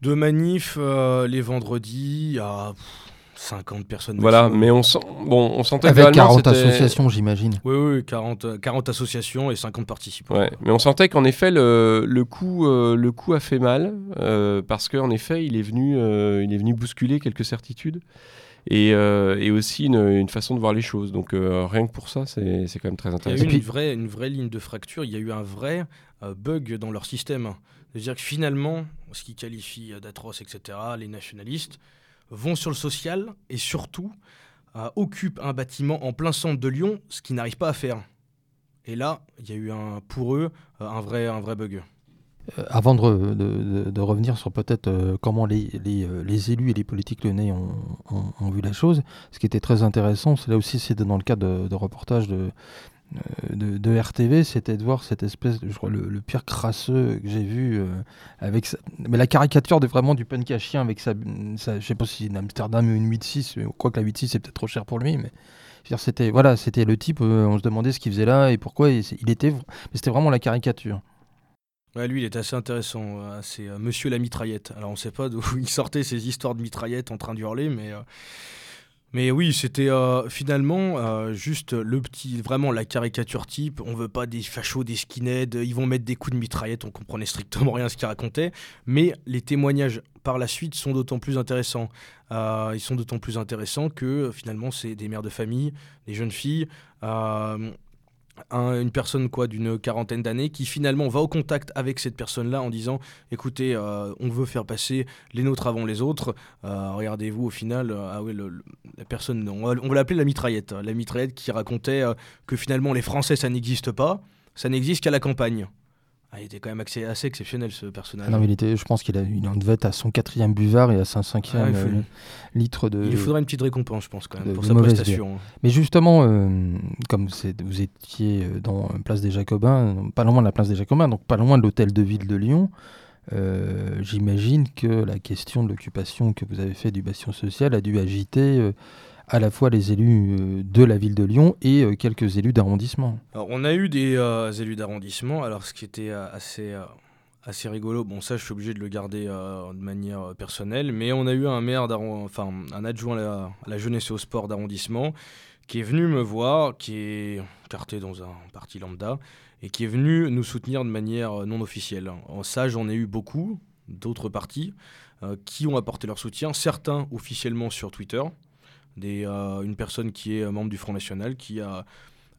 Deux manifs les vendredis à 50 personnes. Voilà, mais on, sent, bon, on sentait Avec 40 associations, j'imagine. Oui, oui 40, 40 associations et 50 participants. Ouais, mais on sentait qu'en effet, le, le, coup, le coup a fait mal, parce qu'en effet, il est, venu, il est venu bousculer quelques certitudes et, euh, et aussi une, une, façon de voir les choses. Donc euh, rien que pour ça, c'est quand même très intéressant. Il y a eu une vraie, une vraie ligne de fracture, il y a eu un vrai euh, bug dans leur système. C'est-à-dire que finalement, ce qu'ils qualifient d'atroce, etc., les nationalistes vont sur le social et surtout occupent un bâtiment en plein centre de Lyon, ce qu'ils n'arrivent pas à faire. Et là, il y a eu un, pour eux un vrai, un vrai bug. Euh, avant de, de, de, revenir sur peut-être euh, comment les, euh, élus et les politiques lyonnais ont, ont, vu la chose, ce qui était très intéressant, c'est là aussi, c'est dans le cadre de, reportage de, de, RTV, c'était de voir cette espèce, je crois, le, pire crasseux que j'ai vu avec mais la caricature de vraiment du punk à chien avec sa, sa je sais pas si une Amsterdam ou une 8.6, mais quoi que la 8.6 c'est peut-être trop cher pour lui, mais c'était voilà, c'était le type, on se demandait ce qu'il faisait là et pourquoi il était, mais c'était vraiment la caricature. Ouais, lui, il est assez intéressant. Euh, c'est euh, Monsieur la mitraillette. Alors, on ne sait pas d'où *laughs* il sortait ces histoires de mitraillette en train d'hurler, mais. Euh, mais oui, c'était finalement juste le petit, vraiment la caricature type. On veut pas des fachos, des skinheads, ils vont mettre des coups de mitraillette, on comprenait strictement rien à ce qu'il racontait. Mais les témoignages par la suite sont d'autant plus intéressants. ils sont d'autant plus intéressants que finalement, c'est des mères de famille, des jeunes filles une personne quoi d'une quarantaine d'années qui finalement va au contact avec cette personne-là en disant écoutez euh, on veut faire passer les nôtres avant les autres. Euh, regardez-vous au final euh, ah la personne on va, va l'appeler la mitraillette la mitraillette qui racontait que finalement les Français ça n'existe pas. Ça n'existe qu'à la campagne ah, il était quand même assez, assez exceptionnel ce personnage. Ah non, il était, je pense qu'il en devait être à son quatrième buvard et à son cinquième euh, litre de. Il lui faudrait une petite récompense, je pense, quand même, pour sa prestation. Mais justement, euh, comme vous étiez euh, dans Place des Jacobins, pas loin de la Place des Jacobins, donc pas loin de l'hôtel de ville de Lyon, j'imagine que la question de l'occupation que vous avez fait du bastion social a dû agiter à la fois les élus euh, de la ville de Lyon et euh, quelques élus d'arrondissement. on a eu des euh, élus d'arrondissement, alors ce qui était assez, assez rigolo, bon ça je suis obligé de le garder de manière personnelle, mais on a eu un maire, enfin un adjoint à la, jeunesse et au sport d'arrondissement qui est venu me voir, qui est carté dans un parti lambda, et qui est venu nous soutenir de manière non officielle. En ça j'en ai eu beaucoup, d'autres partis, qui ont apporté leur soutien, certains officiellement sur Twitter, euh, une personne qui est membre du Front National, qui a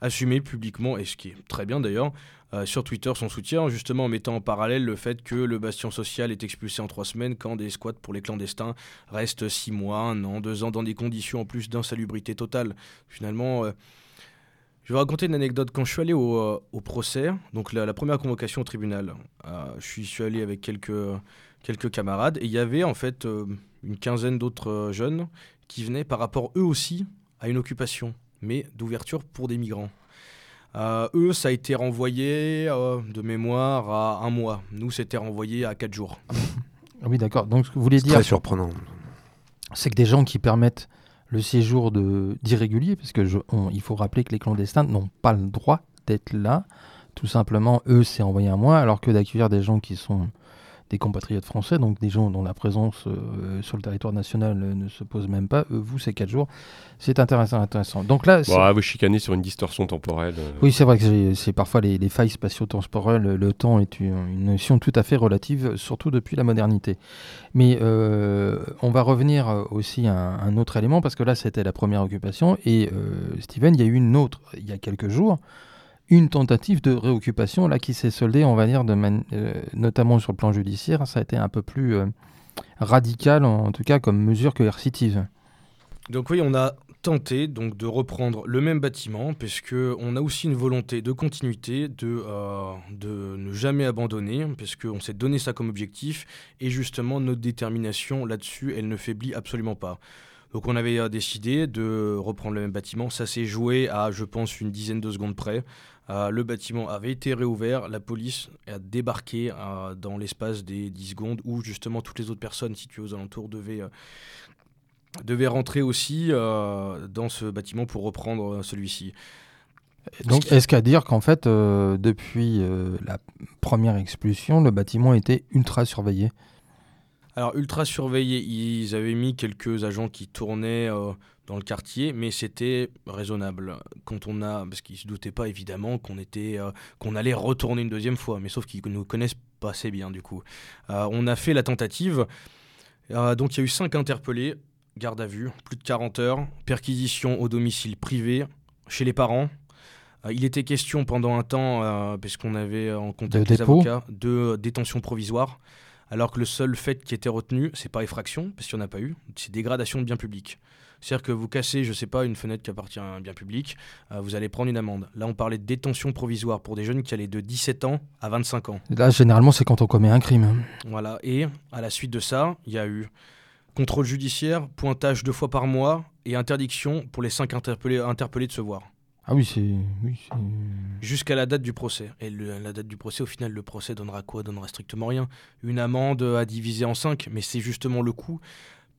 assumé publiquement, et ce qui est très bien d'ailleurs, euh, sur Twitter son soutien, justement en mettant en parallèle le fait que le bastion social est expulsé en trois semaines quand des squats pour les clandestins restent six mois, un an, deux ans, dans des conditions en plus d'insalubrité totale. Finalement, euh, je vais raconter une anecdote. Quand je suis allé au, procès, donc la, première convocation au tribunal, je suis, allé avec quelques, quelques camarades et il y avait en fait une quinzaine d'autres jeunes qui venaient par rapport eux aussi à une occupation, mais d'ouverture pour des migrants. Euh, eux, ça a été renvoyé euh, de mémoire à un mois. Nous, c'était renvoyé à quatre jours. Ah oui, d'accord. Donc, vous voulez dire. Très surprenant. c'est que des gens qui permettent le séjour d'irréguliers, parce que il faut rappeler que les clandestins n'ont pas le droit d'être là. Tout simplement, eux, c'est envoyé à moi, alors que d'accueillir des gens qui sont des compatriotes français, donc des gens dont la présence euh, sur le territoire national euh, ne se pose même pas. Euh, vous, c'est 4 jours. C'est intéressant, intéressant. Donc là, bon, vous chicanez sur une distorsion temporelle. Oui, c'est vrai que c'est parfois les, failles spatio-temporelles. Le temps est une, notion tout à fait relative, surtout depuis la modernité. Mais on va revenir aussi à un, autre élément, parce que là, c'était la première occupation. Et Steven, il y a eu une autre il y a quelques jours une tentative de réoccupation là qui s'est soldée, on va dire, euh, notamment sur le plan judiciaire, ça a été un peu plus euh, radical en, tout cas comme mesure coercitive. Donc oui, on a tenté donc de reprendre le même bâtiment puisque on a aussi une volonté de continuité, de, euh, de ne jamais abandonner puisqu'on s'est donné ça comme objectif et justement notre détermination là-dessus, elle ne faiblit absolument pas. Donc on avait décidé de reprendre le même bâtiment. Ça s'est joué à, je pense, une dizaine de secondes près. Euh, le bâtiment avait été réouvert, la police a débarqué euh, dans l'espace des 10 secondes où justement toutes les autres personnes situées aux alentours devaient, euh, rentrer aussi dans ce bâtiment pour reprendre celui-ci. Donc, est-ce qu'à dire qu'en fait, depuis la première expulsion, le bâtiment était ultra surveillé? Alors, ultra surveillé, ils avaient mis quelques agents qui tournaient dans le quartier, mais c'était raisonnable. Quand on a, parce qu'ils se doutaient pas évidemment qu'on était, euh, qu'on allait retourner une deuxième fois, mais sauf qu'ils nous connaissent pas assez bien du coup. Euh, on a fait la tentative. Euh, donc il y a eu cinq interpellés, garde à vue, plus de 40 heures, perquisition au domicile privé, chez les parents. il était question pendant un temps, puisqu'on avait en contact des avocats, de détention provisoire alors que le seul fait qui était retenu, c'est pas effraction, parce qu'il n'y en a pas eu, c'est dégradation de biens publics. C'est-à-dire que vous cassez, je ne sais pas, une fenêtre qui appartient à un bien public, euh, vous allez prendre une amende. Là, on parlait de détention provisoire pour des jeunes qui allaient de 17 ans à 25 ans. Là, généralement, c'est quand on commet un crime. Voilà. Et à la suite de ça, il y a eu contrôle judiciaire, pointage deux fois par mois et interdiction pour les cinq interpellés, interpellés de se voir. Ah oui, c'est. Jusqu'à la date du procès. Et la date du procès, au final, le procès donnera quoi? Donnera strictement rien. Une amende à diviser en cinq, mais c'est justement le coup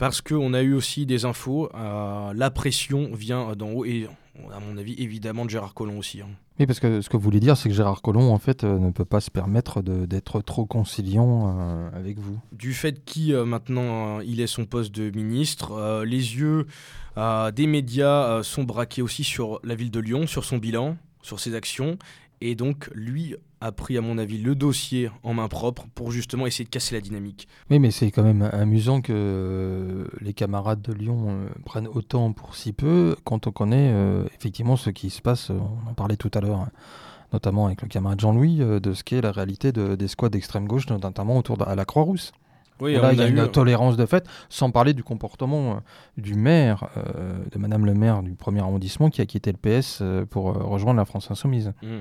parce qu'on a eu aussi des infos. Euh, la pression vient d'en haut et, à mon avis, évidemment de Gérard Collomb aussi. Hein. Oui, parce que ce que vous voulez dire, c'est que Gérard Collomb, en fait, euh, ne peut pas se permettre d'être trop conciliant euh, avec vous. Du fait qu'il, maintenant, il est son poste de ministre, les yeux des médias sont braqués aussi sur la ville de Lyon, sur son bilan, sur ses actions. Et donc, lui a pris, à mon avis, le dossier en main propre pour justement essayer de casser la dynamique. Oui, mais c'est quand même amusant que euh, les camarades de Lyon euh, prennent autant pour si peu quand on connaît euh, effectivement ce qui se passe, on en parlait tout à l'heure, hein, notamment avec le camarade Jean-Louis, de ce qu'est la réalité des squads d'extrême gauche, notamment autour de la Croix-Rousse. Oui, Là, il y a, une tolérance de fait, sans parler du comportement du maire, de Madame le maire du premier arrondissement, qui a quitté le PS pour rejoindre la France Insoumise. Mmh.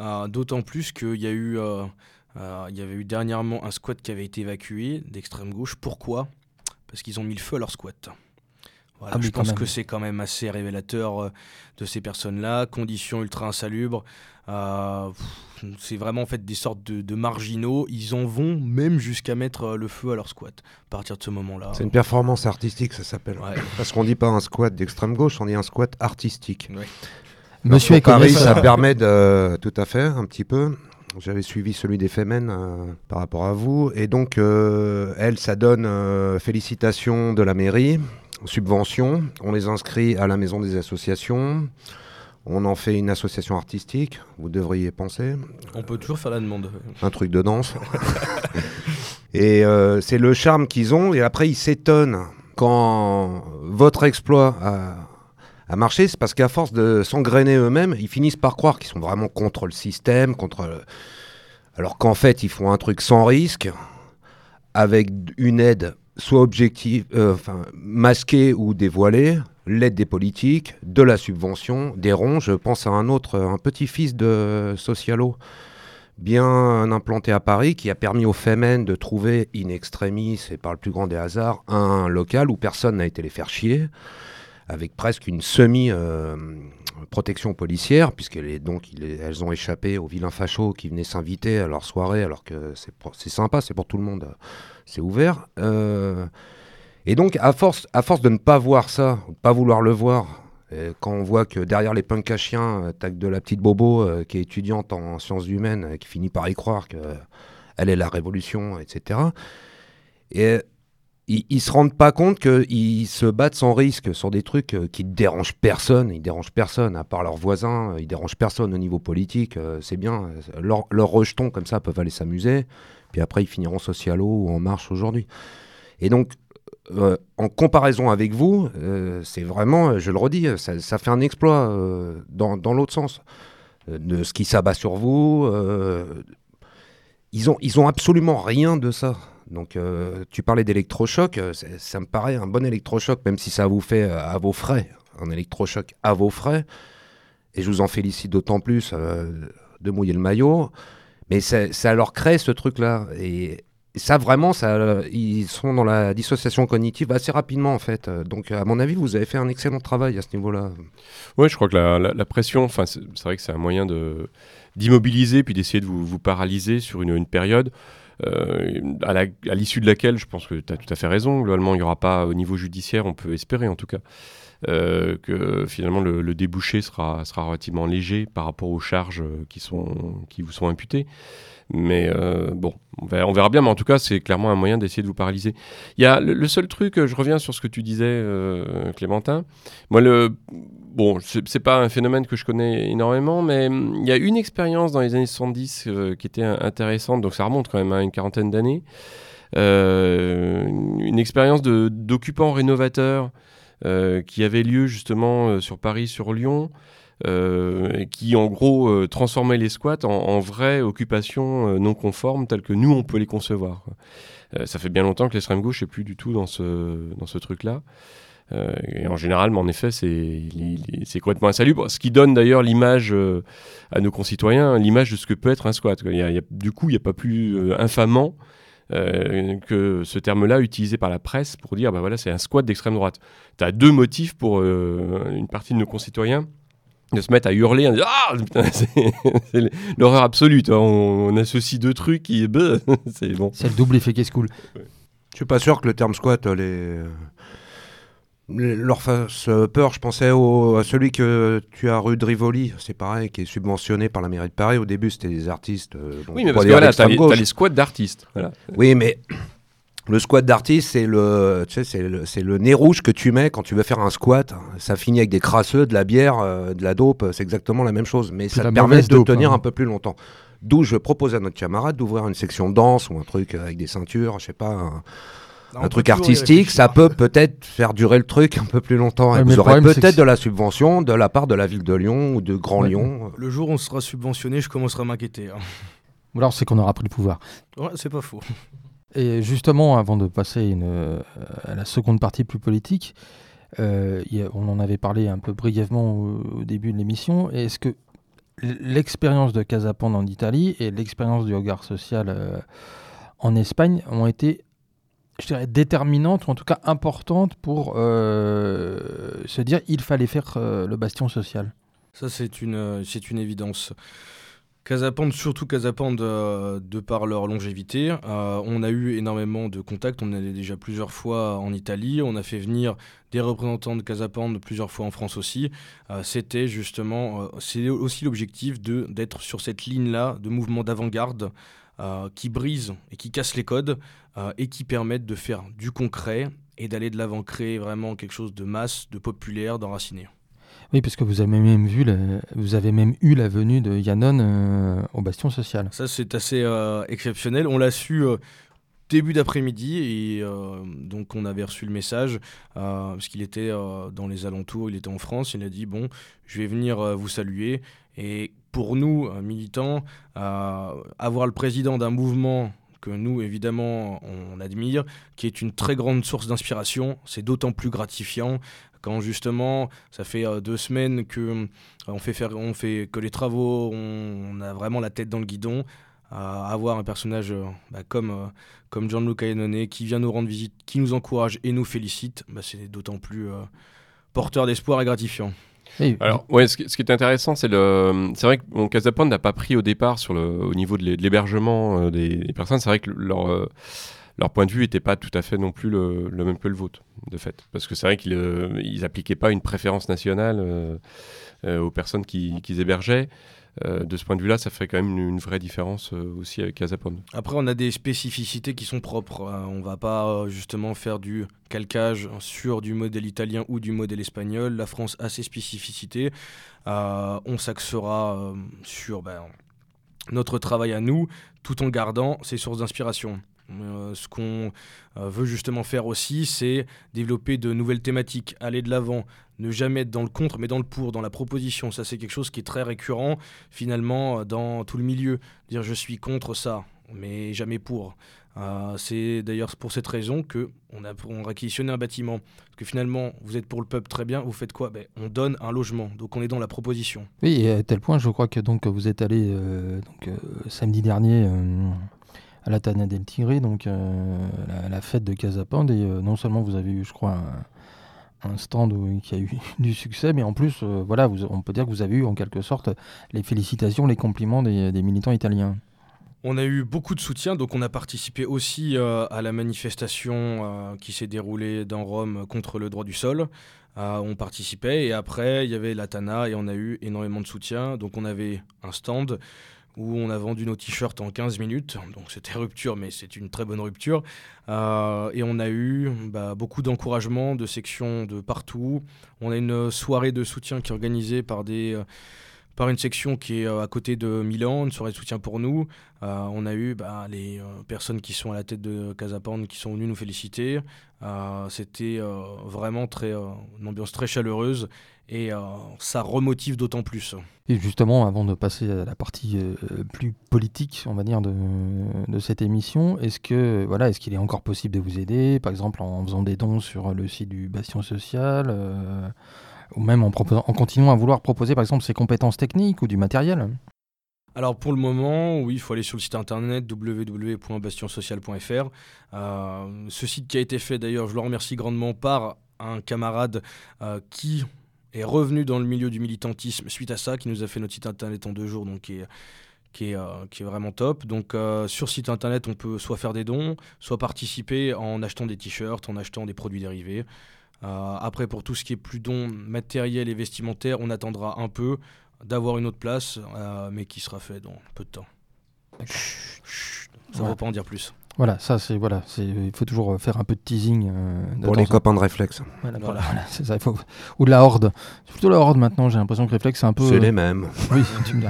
Euh, d'autant plus qu'il y a eu, euh, euh, il y avait eu dernièrement un squat qui avait été évacué d'extrême gauche. Pourquoi? Parce qu'ils ont mis le feu à leur squat. Voilà, ah, je pense que c'est quand même assez révélateur de ces personnes-là. Conditions ultra insalubres. c'est vraiment en fait des sortes de, marginaux. Ils en vont même jusqu'à mettre le feu à leur squat à partir de ce moment-là. C'est une performance artistique, ça s'appelle. Parce qu'on dit pas un squat d'extrême gauche, on dit un squat artistique. Monsieur est Paris, ça permet de tout à fait un petit peu. J'avais suivi celui des Femen euh, par rapport à vous. Et donc, euh, elle, ça donne euh, félicitations de la mairie, subventions. On les inscrit à la maison des associations. On en fait une association artistique, vous devriez penser. On peut toujours faire la demande. Un truc de danse. *laughs* et c'est le charme qu'ils ont. Et après, ils s'étonnent quand votre exploit a à marcher, c'est parce qu'à force de s'engrainer eux-mêmes, ils finissent par croire qu'ils sont vraiment contre le système, contre. Alors qu'en fait, ils font un truc sans risque, avec une aide soit objective, euh, enfin masquée ou dévoilée, l'aide des politiques, de la subvention, des ronds. Je pense à un autre, un petit-fils de Socialo, bien implanté à Paris, qui a permis aux Femen de trouver in extremis et par le plus grand des hasards un local où personne n'a été les faire chier avec presque une semi-protection policière, puisqu'elles ont échappé aux vilains fachos qui venaient s'inviter à leur soirée, alors que c'est sympa, c'est pour tout le monde, c'est ouvert. Euh, Et donc, à force, de ne pas voir ça, de ne pas vouloir le voir, quand on voit que derrière les punks à chiens, que de la petite Bobo qui est étudiante en sciences humaines, qui finit par y croire qu'elle est la révolution, etc. Et ils, ne se rendent pas compte qu'ils se battent sans risque sur des trucs euh, qui ne dérangent personne. Ils dérangent personne, à part leurs voisins. Ils dérangent personne au niveau politique. Euh, c'est bien. Leurs rejetons, comme ça, peuvent aller s'amuser. Puis après, ils finiront socialo ou en marche aujourd'hui. Et donc, euh, en comparaison avec vous, c'est vraiment, je le redis, ça, fait un exploit dans, dans l'autre sens. de ce qui s'abat sur vous. ils, ont, ils ont absolument rien de ça. Donc, euh, tu parlais d'électrochoc, euh, ça me paraît un bon électrochoc, même si ça vous fait euh, à vos frais, un électrochoc à vos frais. Et je vous en félicite d'autant plus de mouiller le maillot. Mais ça, leur crée ce truc-là. Et, ça, vraiment, ça, ils sont dans la dissociation cognitive assez rapidement, en fait. Donc, à mon avis, vous avez fait un excellent travail à ce niveau-là. Oui, je crois que la, pression, c'est vrai que c'est un moyen d'immobiliser puis d'essayer de vous, vous, paralyser sur une, une période. Euh, à l'issue de laquelle, je pense que tu as tout à fait raison, globalement, il n'y aura pas, au niveau judiciaire, on peut espérer en tout cas, euh, que finalement le, débouché sera, relativement léger par rapport aux charges qui, sont, qui vous sont imputées. Mais euh, bon, on verra, bien, mais en tout cas, c'est clairement un moyen d'essayer de vous paralyser. Il y a le, seul truc, je reviens sur ce que tu disais, Clémentin. Moi, le, bon, c'est pas un phénomène que je connais énormément, mais hum, il y a une expérience dans les années 70 euh, qui était intéressante, donc ça remonte quand même à une quarantaine d'années. Euh, une expérience d'occupants rénovateurs euh, qui avait lieu justement sur Paris, sur Lyon, qui en gros transformait les squats en, vraies occupations non conformes telles que nous on peut les concevoir. ça fait bien longtemps que l'extrême gauche n'est plus du tout dans ce, dans ce truc-là. Euh, et en général, mais en effet, c'est complètement insalubre. Ce qui donne d'ailleurs l'image euh, à nos concitoyens, l'image de ce que peut être un squat. du coup, il n'y a pas plus euh, infamant que ce terme-là utilisé par la presse pour dire bah voilà, c'est un squat d'extrême droite. Tu as deux motifs pour une partie de nos concitoyens de se mettre à hurler en disant Ah *laughs* C'est l'horreur absolue. On, associe deux trucs qui. *laughs* c'est bon. C'est le double effet qui est cool. Je suis pas sûr que le terme squat, les leur fasse peur, je pensais à celui que tu as rue de Rivoli, c'est pareil, qui est subventionné par la mairie de Paris. Au début, c'était des artistes. Euh, oui, mais parce que voilà, t'as les, les, squats d'artistes. Oui, mais le squat d'artiste, c'est le, tu sais, c'est le, le, nez rouge que tu mets quand tu veux faire un squat. Ça finit avec des crasseux, de la bière, euh, de la dope, c'est exactement la même chose. Mais ça te permet de tenir hein. un peu plus longtemps. D'où je propose à notre camarade d'ouvrir une section danse ou un truc avec des ceintures, je sais pas un truc artistique, ça peut peut-être faire durer le truc un peu plus longtemps. et vous aurez peut-être de la subvention de la part de la ville de Lyon ou de Grand Lyon. Le jour où on sera subventionné, je commencerai à m'inquiéter. Hein. Ou alors c'est qu'on aura pris le pouvoir. Ouais, c'est pas faux. Et justement, avant de passer une, euh, à la seconde partie plus politique, euh, on en avait parlé un peu brièvement au, début de l'émission. Est-ce que l'expérience de Casapande en Italie et l'expérience du regard social euh, en Espagne ont été je dirais, déterminante, ou en tout cas importante pour euh, se dire il fallait faire euh, le bastion social Ça, c'est une, euh, c'est une évidence. Casapande, surtout Casapande, de par leur longévité. on a eu énormément de contacts. On allait déjà plusieurs fois en Italie. On a fait venir des représentants de Casapande plusieurs fois en France aussi. C'était justement, c'est aussi l'objectif de d'être sur cette ligne-là de mouvement d'avant-garde qui brise et qui casse les codes euh, et qui permettent de faire du concret et d'aller de l'avant, créer vraiment quelque chose de masse, de populaire, d'enraciné. Oui, parce que vous avez même vu, vous avez même eu la venue de Yannon euh, au Bastion Social. Ça, c'est assez euh, exceptionnel. On l'a su début d'après-midi et donc on avait reçu le message parce qu'il était dans les alentours, il était en France. Il a dit bon, je vais venir vous saluer et pour nous militants, avoir le président d'un mouvement que nous, évidemment, on admire, qui est une très grande source d'inspiration. C'est d'autant plus gratifiant quand justement, ça fait euh, deux semaines que euh, on fait faire, on fait que les travaux, on, a vraiment la tête dans le guidon. Avoir un personnage euh, bah, comme, comme Gianluca Iannone qui vient nous rendre visite, qui nous encourage et nous félicite, bah, c'est d'autant plus porteur d'espoir et gratifiant. Alors, ouais, ce, qui, est intéressant, c'est le, c'est vrai que mon n'a pas pris au départ sur le, au niveau de l'hébergement euh, des, personnes. C'est vrai que leur, euh, leur point de vue n'était pas tout à fait non plus le, même que le vôtre, de fait. Parce que c'est vrai qu'ils n'appliquaient pas une préférence nationale aux personnes qu'ils hébergeaient. Euh, de ce point de vue-là, ça fait quand même une, vraie différence euh, aussi avec Casapon. Après, on a des spécificités qui sont propres. Hein. On va pas euh, justement faire du calcage sur du modèle italien ou du modèle espagnol. La France a ses spécificités. on s'axera sur ben, notre travail à nous, tout en gardant ses sources d'inspiration. Ce qu'on veut justement faire aussi, c'est développer de nouvelles thématiques, aller de l'avant, ne jamais être dans le contre, mais dans le pour, dans la proposition. Ça, c'est quelque chose qui est très récurrent, finalement, dans tout le milieu. Dire je suis contre ça, mais jamais pour. Euh, c'est d'ailleurs pour cette raison que on a, on réquisitionné un bâtiment. Parce que finalement, vous êtes pour le peuple très bien, vous faites quoi? Ben, On donne un logement, donc on est dans la proposition. Oui, et à tel point, je crois que donc vous êtes allé euh, euh, samedi dernier à la Tana del Tigre, donc la, la, fête de Casapand, et non seulement vous avez eu, je crois, un, stand qui a eu *laughs* du succès, mais en plus, euh, voilà, on peut dire que vous avez eu en quelque sorte les félicitations, les compliments des, militants italiens. On a eu beaucoup de soutien, donc on a participé aussi euh, à la manifestation euh, qui s'est déroulée dans Rome contre le droit du sol. on participait et après il y avait la Tana et on a eu énormément de soutien. Donc on avait un stand où on a vendu nos t-shirts en 15 minutes. Donc c'était rupture, mais c'est une très bonne rupture. Euh, et on a eu bah, beaucoup d'encouragement de sections de partout. On a une soirée de soutien qui est organisée par des... Euh, par une section qui est euh, à côté de Milan, une soirée de soutien pour nous. on a eu bah, les personnes qui sont à la tête de Casapan qui sont venues nous féliciter. C'était vraiment très, une ambiance très chaleureuse et euh, ça remotive d'autant plus. Et justement, avant de passer à la partie euh, plus politique, on va dire, de, de cette émission, est-ce que voilà, est-ce qu'il est encore possible de vous aider, par exemple en faisant des dons sur le site du Bastion Social, euh, ou même en, en continuant à vouloir proposer, par exemple, ses compétences techniques ou du matériel? Alors pour le moment, oui, il faut aller sur le site internet www.bastionsocial.fr. ce site qui a été fait d'ailleurs, je le remercie grandement par un camarade qui est revenu dans le milieu du militantisme suite à ça, qui nous a fait notre site internet en deux jours, donc qui est, qui est, euh, qui est vraiment top. Donc euh, sur site internet, on peut soit faire des dons, soit participer en achetant des t-shirts, en achetant des produits dérivés. Euh, après, pour tout ce qui est plus dons matériels et vestimentaires, on attendra un peu d'avoir une autre place, mais qui sera fait dans peu de temps. Ça ne va pas en dire plus. Voilà, ça c'est voilà, c'est il faut toujours faire un peu de teasing. Euh, Pour les copains de réflexe. Voilà, voilà. c'est ça. Il faut... Ou de la horde. C'est plutôt la horde maintenant. J'ai l'impression que réflexe c'est un peu. C'est les mêmes. *laughs* Oui, tu me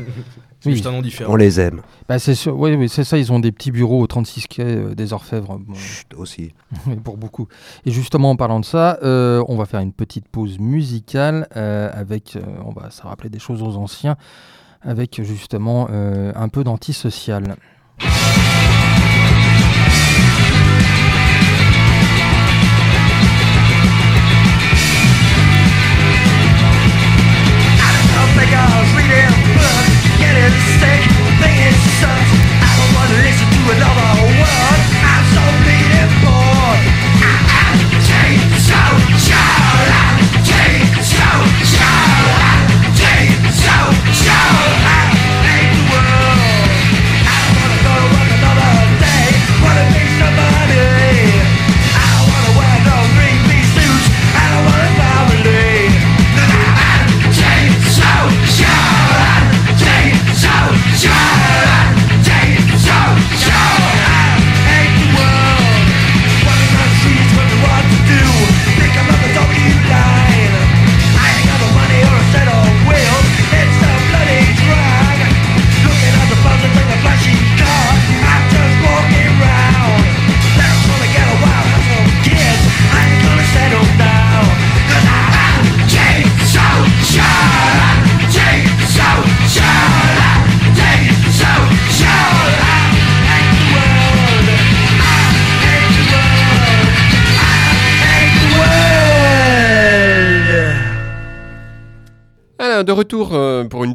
C'est juste un nom différent. On les aime. Bah, c'est sûr. Oui, oui c'est ça. Ils ont des petits bureaux au 36 quai euh, des Orfèvres. Chut, aussi. *laughs* pour beaucoup. Et justement, en parlant de ça, euh, on va faire une petite pause musicale avec. on va se rappeler des choses aux anciens, avec justement un peu d'antisocial.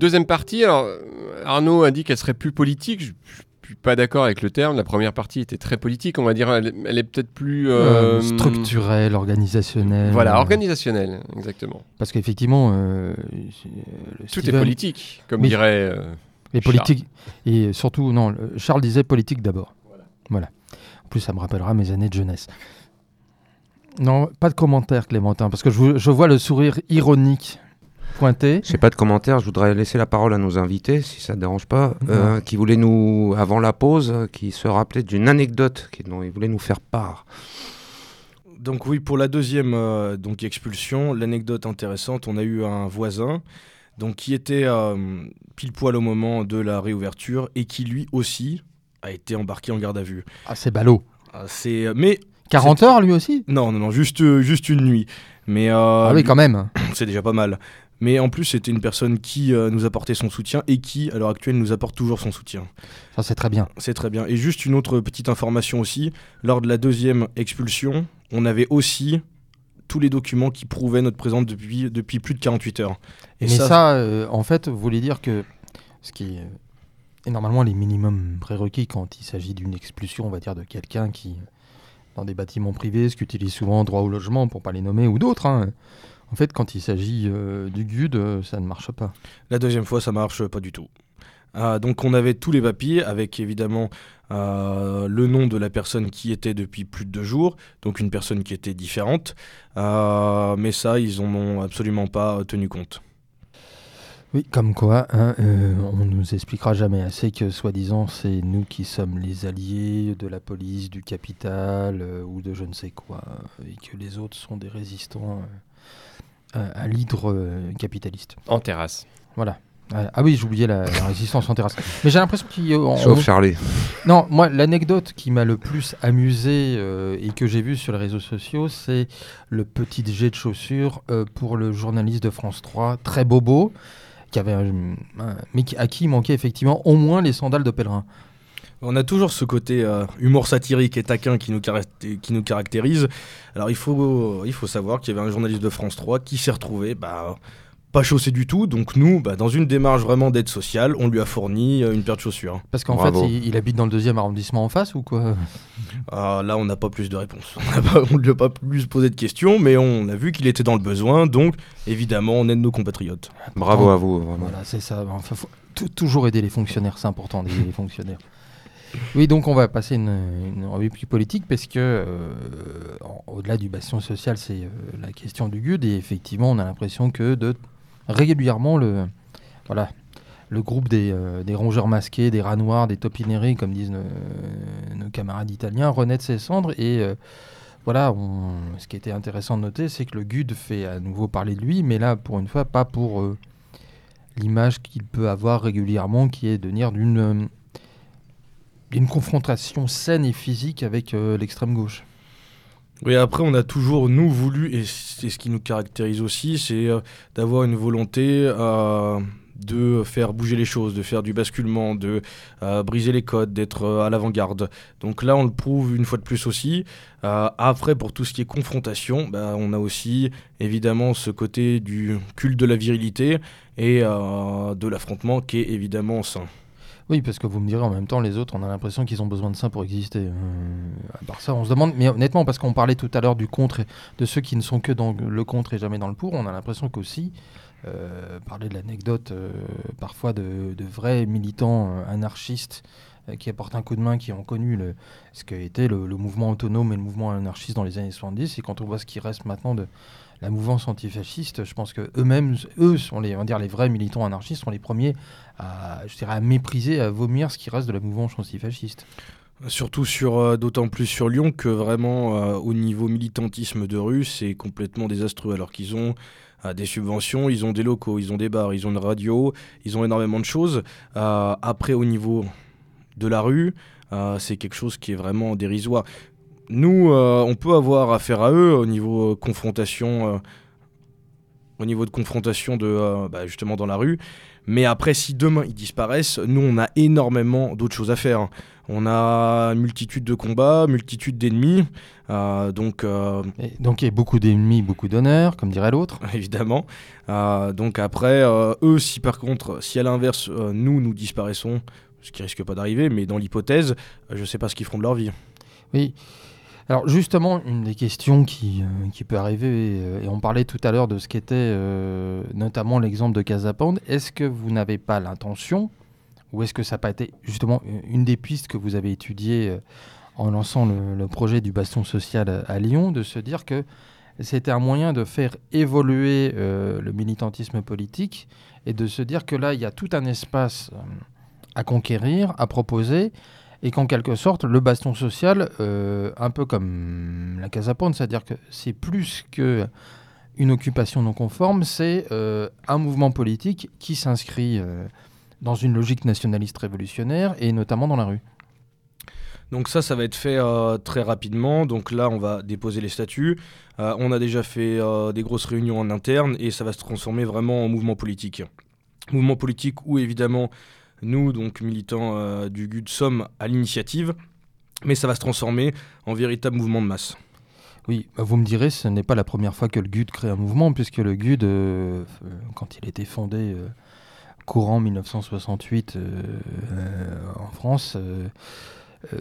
Deuxième partie. Alors, Arnaud a dit qu'elle serait plus politique. Je, ne suis pas d'accord avec le terme. La première partie était très politique, on va dire. Elle, est peut-être plus euh, euh, structurelle, organisationnelle. Voilà, organisationnelle, exactement. Parce qu'effectivement, tout est politique, comme dirait. les politiques et surtout, non, Charles disait politique d'abord. Voilà. voilà plus, ça me rappellera mes années de jeunesse. Non, pas de commentaire, Clémentin, parce que je, je vois le sourire ironique pointé. J'ai pas de commentaire, je voudrais laisser la parole à nos invités, si ça ne dérange pas, euh, qui voulaient nous, avant la pause, qui se rappelaient d'une anecdote qui, dont ils voulaient nous faire part. Donc oui, pour la deuxième euh, donc expulsion, l'anecdote intéressante, on a eu un voisin donc qui était euh, pile poil au moment de la réouverture et qui lui aussi a été embarqué en garde à vue. Ah, c'est ballot. Ah, c'est mais 40 heures lui aussi? Non non non juste juste une nuit. Mais euh, Ah oui, quand même. c'est déjà pas mal. Mais en plus, c'était une personne qui euh, nous apportait son soutien et qui, à l'heure actuelle, nous apporte toujours son soutien. Ça, c'est très bien. C'est très bien. Et juste une autre petite information aussi, lors de la deuxième expulsion, on avait aussi tous les documents qui prouvaient notre présence depuis, depuis plus de 48 heures. Et Mais ça, euh, en fait, vous voulez dire que ce qui est, est normalement les minimums prérequis quand il s'agit d'une expulsion, on va dire, de quelqu'un qui, dans des bâtiments privés, ce qu'utilise souvent droit au logement, pour pas les nommer, ou d'autres, hein, en fait, quand il s'agit euh, du GUD, euh, ça ne marche pas. La deuxième fois, ça marche pas du tout. Ah, donc on avait tous les papiers avec évidemment euh, le nom de la personne qui était depuis plus de deux jours, donc une personne qui était différente. Euh, mais ça, ils en ont absolument pas tenu compte. Oui, comme quoi, hein, euh, on nous expliquera jamais assez que, soi-disant, c'est nous qui sommes les alliés de la police, du capital ou de je ne sais quoi, et que les autres sont des résistants à, à l'hydre euh, capitaliste. En terrasse. Voilà. Ah ah oui, j'oubliais la, la résistance en terrasse. Mais j'ai l'impression qu'il... on- Sauf Charlie. Non, moi, l'anecdote qui m'a le plus amusé euh, et que j'ai vu sur les réseaux sociaux, c'est le petit jet de chaussures euh, pour le journaliste de France 3, très bobo, qui avait un- un- mais qui- à qui il manquait effectivement au moins les sandales de pèlerin. On a toujours ce côté euh, humour satirique et taquin qui nous, caracté- qui nous caractérise. Alors il faut, il faut savoir qu'il y avait un journaliste de France 3 qui s'est retrouvé bah, pas chaussé du tout. Donc nous, bah, dans une démarche vraiment d'aide sociale, on lui a fourni euh, une paire de chaussures. Parce qu'en fait, il, il habite dans le deuxième arrondissement en face ou quoi? Ah, là, on n'a pas plus de réponses. *laughs* On ne lui a pas plus posé de questions, mais on a vu qu'il était dans le besoin. Donc évidemment, on aide nos compatriotes. Bravo à vous, vraiment. Voilà, c'est ça. Enfin, faut tou- toujours aider les fonctionnaires, c'est important d'aider les fonctionnaires. Oui, donc on va passer une, plus politique parce que euh, au-delà du bastion social, c'est euh, la question du GUD. Et effectivement, on a l'impression que de régulièrement le voilà le groupe des, euh, rongeurs masqués, des rats noirs, des topinérés, comme disent nos, camarades italiens, renaît de ses cendres. Et voilà, ce qui était intéressant de noter, c'est que le GUD fait à nouveau parler de lui, mais là, pour une fois, pas pour l'image qu'il peut avoir régulièrement, qui est de venir d'une euh, d'une confrontation saine et physique avec euh, l'extrême gauche. Oui, après, on a toujours, nous, voulu, et c'est ce qui nous caractérise aussi, c'est euh, d'avoir une volonté euh, de faire bouger les choses, de faire du basculement, de briser les codes, d'être à l'avant-garde. Donc là, on le prouve une fois de plus aussi. Après, pour tout ce qui est confrontation, bah, on a aussi évidemment ce côté du culte de la virilité et de l'affrontement qui est évidemment sain. Oui, parce que vous me direz en même temps, les autres, on a l'impression qu'ils ont besoin de ça pour exister. Euh, à part ça, on se demande, mais honnêtement, parce qu'on parlait tout à l'heure du contre, et de ceux qui ne sont que dans le contre et jamais dans le pour, on a l'impression qu'aussi, euh, parler de l'anecdote euh, parfois de, vrais militants euh, anarchistes qui apportent un coup de main, qui ont connu ce qu'a été le, le mouvement autonome et le mouvement anarchiste dans les années 70, et quand on voit ce qui reste maintenant de la mouvance antifasciste, je pense que eux-mêmes, eux sont les, on va dire, les vrais militants anarchistes, sont les premiers à, je dirais, à mépriser, à vomir ce qui reste de la mouvance antifasciste. Surtout sur, euh, d'autant plus sur Lyon que vraiment euh, au niveau militantisme de rue, c'est complètement désastreux. Alors qu'ils ont euh, des subventions, ils ont des locaux, ils ont des bars, ils ont une radio, ils ont énormément de choses. Après, au niveau de la rue, c'est quelque chose qui est vraiment dérisoire. Nous, euh, on peut avoir affaire à eux au niveau euh, confrontation, euh, au niveau de confrontation de bah, justement dans la rue. Mais après, si demain ils disparaissent, nous on a énormément d'autres choses à faire. On a une multitude de combats, multitude d'ennemis. donc, Et donc il y a beaucoup d'ennemis, beaucoup d'honneur, comme dirait l'autre. *laughs* évidemment. Donc après, eux, si par contre, si à l'inverse, nous, nous disparaissons, ce qui risque pas d'arriver, mais dans l'hypothèse, je sais pas ce qu'ils feront de leur vie. Oui. Alors justement, une des questions qui, euh, peut arriver, euh, et on parlait tout à l'heure de ce qu'était euh, notamment l'exemple de Casapande, est-ce que vous n'avez pas l'intention, ou est-ce que ça n'a pas été justement une des pistes que vous avez étudiées en lançant le, projet du baston social à, Lyon, de se dire que c'était un moyen de faire évoluer le militantisme politique et de se dire que là, il y a tout un espace à conquérir, à proposer, et qu'en quelque sorte, le baston social, euh, un peu comme la Casa c'est-à-dire que c'est plus que une occupation non conforme, c'est euh, un mouvement politique qui s'inscrit euh, dans une logique nationaliste révolutionnaire et notamment dans la rue. Donc ça, ça va être fait très rapidement. Donc là, on va déposer les statuts. on a déjà fait des grosses réunions en interne et ça va se transformer vraiment en mouvement politique. Mouvement politique où évidemment nous, donc militants euh, du GUD, sommes à l'initiative, mais ça va se transformer en véritable mouvement de masse. Oui, bah, vous me direz, ce n'est pas la première fois que le GUD crée un mouvement, puisque le GUD, euh, euh, quand il été fondé courant 1968 en France,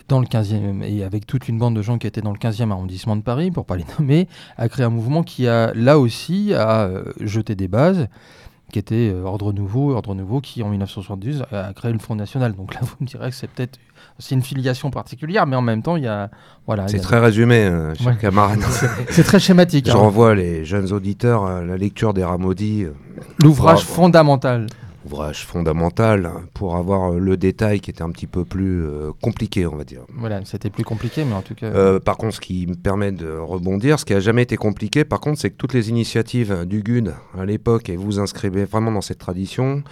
dans le 15e, et avec toute une bande de gens qui étaient dans le 15e arrondissement de Paris, pour ne pas les nommer, a créé un mouvement qui a, là aussi, a jeté des bases qui était euh, Ordre Nouveau, Ordre Nouveau qui en 1972 a créé le Front National. Donc là, *laughs* vous me direz que c'est peut-être c'est une filiation particulière, mais en même temps, il y a voilà. C'est très résumé, euh, cher camarade. *laughs* c'est très schématique. Je hein. renvoie les jeunes auditeurs à la lecture des Ramaudis. Euh, L'ouvrage fondamental ouvrage fondamental pour avoir euh, le détail qui était un petit peu plus euh, compliqué, on va dire. Voilà, c'était plus compliqué, mais en tout cas. Euh, par contre, ce qui me permet de rebondir, ce qui a jamais été compliqué, par contre, c'est que toutes les initiatives du GUD à l'époque, et vous inscrivez vraiment dans cette tradition,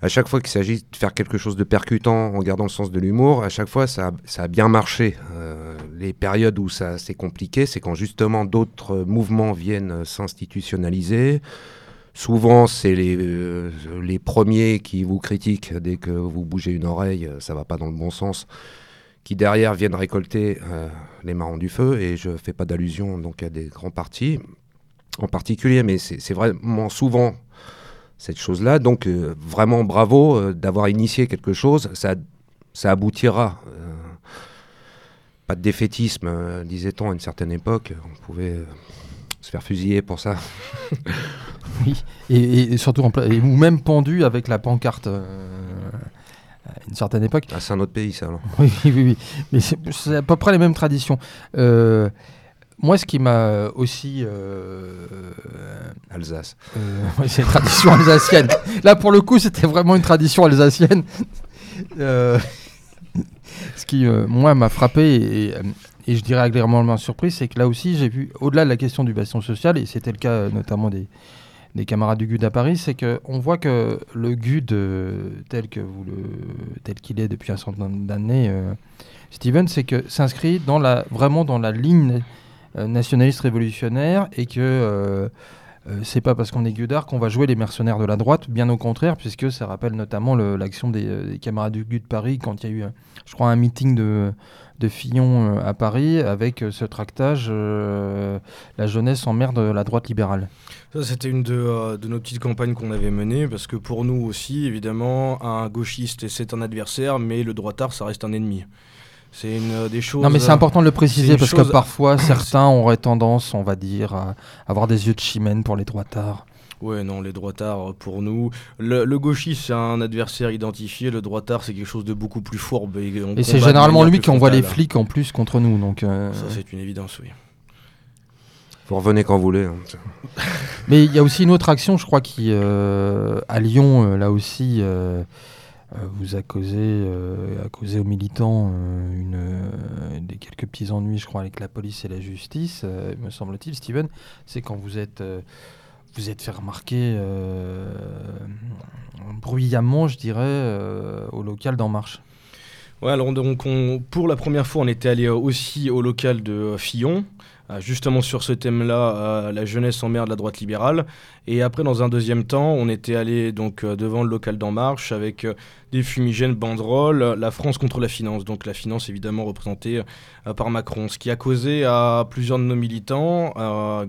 à chaque fois qu'il s'agit de faire quelque chose de percutant en gardant le sens de l'humour, à chaque fois ça, ça a bien marché. les périodes où ça c'est compliqué, c'est quand justement d'autres mouvements viennent s'institutionnaliser. Souvent, c'est les, euh, les premiers qui vous critiquent dès que vous bougez une oreille, euh, ça va pas dans le bon sens, qui derrière viennent récolter euh, les marrons du feu. Et je fais pas d'allusion donc à des grands partis en particulier, mais c'est vraiment souvent cette chose-là. Donc vraiment bravo d'avoir initié quelque chose. Ça, ça aboutira. pas de défaitisme, disait-on à une certaine époque. On pouvait se faire fusiller pour ça. *laughs* oui, et, surtout, en ou même pendu avec la pancarte. Euh, à une certaine époque. Ah, c'est un autre pays, ça, alors. *laughs* oui, oui, oui, Mais c'est à peu près les mêmes traditions. Euh, moi, ce qui m'a aussi. Euh, Alsace. c'est une tradition alsacienne. *laughs* Là, pour le coup, c'était vraiment une tradition alsacienne. ce qui, moi, m'a frappé et, et je dirais agréablement surprise, c'est que là aussi, j'ai vu, au-delà de la question du bastion social, et c'était le cas euh, notamment des, des camarades du GUD à Paris, c'est qu'on voit que le GUD, euh, tel que tel qu'il est depuis un certain nombre d'années, euh, Steven, c'est que s'inscrit dans la, vraiment dans la ligne nationaliste révolutionnaire et que c'est pas parce qu'on est Gudard qu'on va jouer les mercenaires de la droite, bien au contraire, puisque ça rappelle notamment l'action des, des, camarades du GUD Paris quand il y a eu, je crois, un meeting de de Fillon euh, à Paris avec euh, ce tractage euh, La jeunesse en merde de la droite libérale. Ça, c'était une de, de, nos petites campagnes qu'on avait menées, parce que pour nous aussi, évidemment, un gauchiste, c'est un adversaire, mais le droitard, ça reste un ennemi. C'est une des choses. Non, mais c'est important de le préciser parce que parfois *coughs* certains auraient tendance, on va dire, à avoir des yeux de chimène pour les droitards. Ouais, non, les droitards, pour nous. Le, gauchiste, c'est un adversaire identifié. Le droitard, c'est quelque chose de beaucoup plus fourbe. Et, c'est généralement lui qui envoie les flics en plus contre nous. Donc, euh, Ça, c'est une évidence, oui. Vous revenez quand vous voulez. Hein. *laughs* Mais il y a aussi une autre action, je crois, qui, euh, à Lyon, euh, là aussi, vous a causé, a causé aux militants une, des quelques petits ennuis, je crois, avec la police et la justice, me semble-t-il, Steven. C'est quand vous êtes vous êtes fait remarquer euh, bruyamment, je dirais, euh, au local d'En Marche. Ouais, alors donc pour la première fois, on était allé aussi au local de Fillon. Euh, justement sur ce thème-là, euh, la jeunesse en mer de la droite libérale. Et après, dans un deuxième temps, on était allé donc euh, devant le local d'En Marche avec des fumigènes banderoles, la France contre la finance. Donc la finance évidemment représentée par Macron, ce qui a causé à plusieurs de nos militants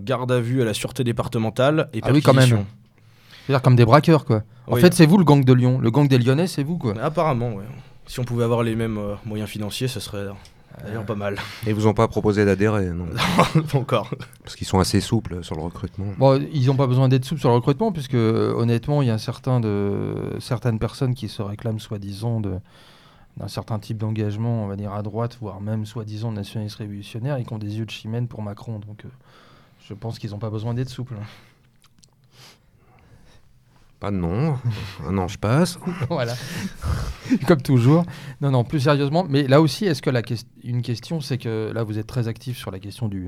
garde à vue à la sûreté départementale et ah oui, quand même. C'est-à-dire comme des braqueurs, quoi. En fait, c'est vous le gang de Lyon. Le gang des Lyonnais, c'est vous, quoi. Apparemment, oui. Si on pouvait avoir les mêmes moyens financiers, ce serait D'ailleurs, pas mal. Et vous ont pas proposé d'adhérer, *laughs* non Pas encore. Parce qu'ils sont assez souples sur le recrutement. Bon, ils n'ont pas besoin d'être souples sur le recrutement, puisque honnêtement, il y a certain de, certaines personnes qui se réclament soi-disant de, d'un certain type d'engagement, on va dire à droite, voire même soi-disant nationalistes révolutionnaires, et qui ont des yeux de chimène pour Macron. Donc je pense qu'ils n'ont pas besoin d'être souples. Pas de nom, un an je passe. *laughs* voilà, *laughs* comme toujours. Non, non, plus sérieusement, mais là aussi, est-ce que la une question, c'est que là, vous êtes très actif sur la question du,